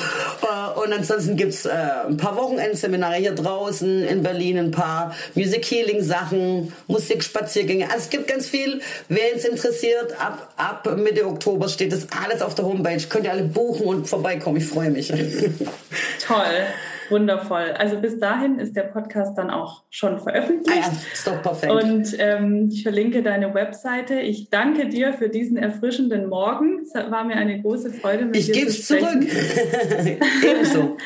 Äh, und ansonsten gibt's äh, ein paar Wochenendseminare hier draußen in Berlin, ein paar Music Healing Sachen, Musikspaziergänge. Also es gibt ganz viel. Wer es interessiert, ab, ab Mitte Oktober steht das alles auf der Homepage. Könnt ihr alle buchen und vorbeikommen. Ich freue mich. Toll. Wundervoll. Also bis dahin ist der Podcast dann auch schon veröffentlicht. Ah ja, ist doch perfekt. Und ähm, ich verlinke deine Webseite. Ich danke dir für diesen erfrischenden Morgen. Es war mir eine große Freude, mit ich dir zu sprechen. Ich gebe es zurück. Ebenso.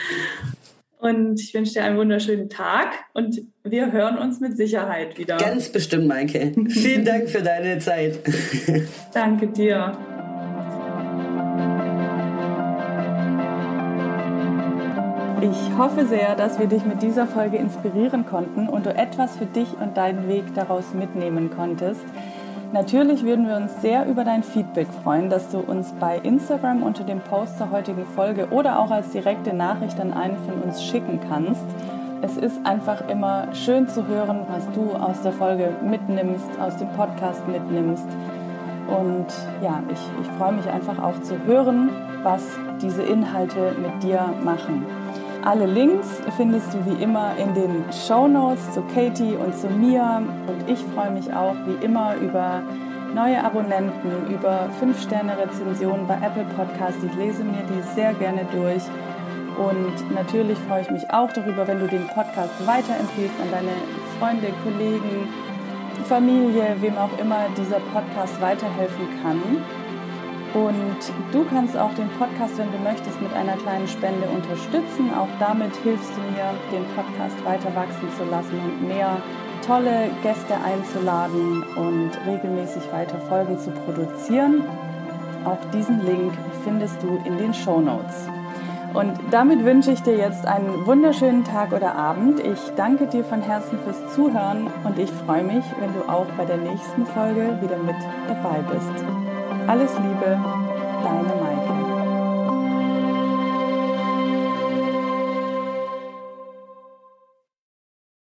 Und ich wünsche dir einen wunderschönen Tag und wir hören uns mit Sicherheit wieder. Ganz bestimmt, Maike. Vielen Dank für deine Zeit. Danke dir. Ich hoffe sehr, dass wir dich mit dieser Folge inspirieren konnten und du etwas für dich und deinen Weg daraus mitnehmen konntest. Natürlich würden wir uns sehr über dein Feedback freuen, dass du uns bei Instagram unter dem Post zur heutigen Folge oder auch als direkte Nachricht an einen von uns schicken kannst. Es ist einfach immer schön zu hören, was du aus der Folge mitnimmst, aus dem Podcast mitnimmst. Und ja, ich, ich freue mich einfach auch zu hören, was diese Inhalte mit dir machen. Alle Links findest du wie immer in den Show Notes zu Katie und zu mir. Und ich freue mich auch wie immer über neue Abonnenten, über 5-Sterne-Rezensionen bei Apple Podcast. Ich lese mir die sehr gerne durch. Und natürlich freue ich mich auch darüber, wenn du den Podcast weiterempfiehlst an deine Freunde, Kollegen, Familie, wem auch immer dieser Podcast weiterhelfen kann. Und du kannst auch den Podcast, wenn du möchtest, mit einer kleinen Spende unterstützen. Auch damit hilfst du mir, den Podcast weiter wachsen zu lassen und mehr tolle Gäste einzuladen und regelmäßig weiter Folgen zu produzieren. Auch diesen Link findest du in den Show Notes. Und damit wünsche ich dir jetzt einen wunderschönen Tag oder Abend. Ich danke dir von Herzen fürs Zuhören und ich freue mich, wenn du auch bei der nächsten Folge wieder mit dabei bist. Alles Liebe, deine Mai.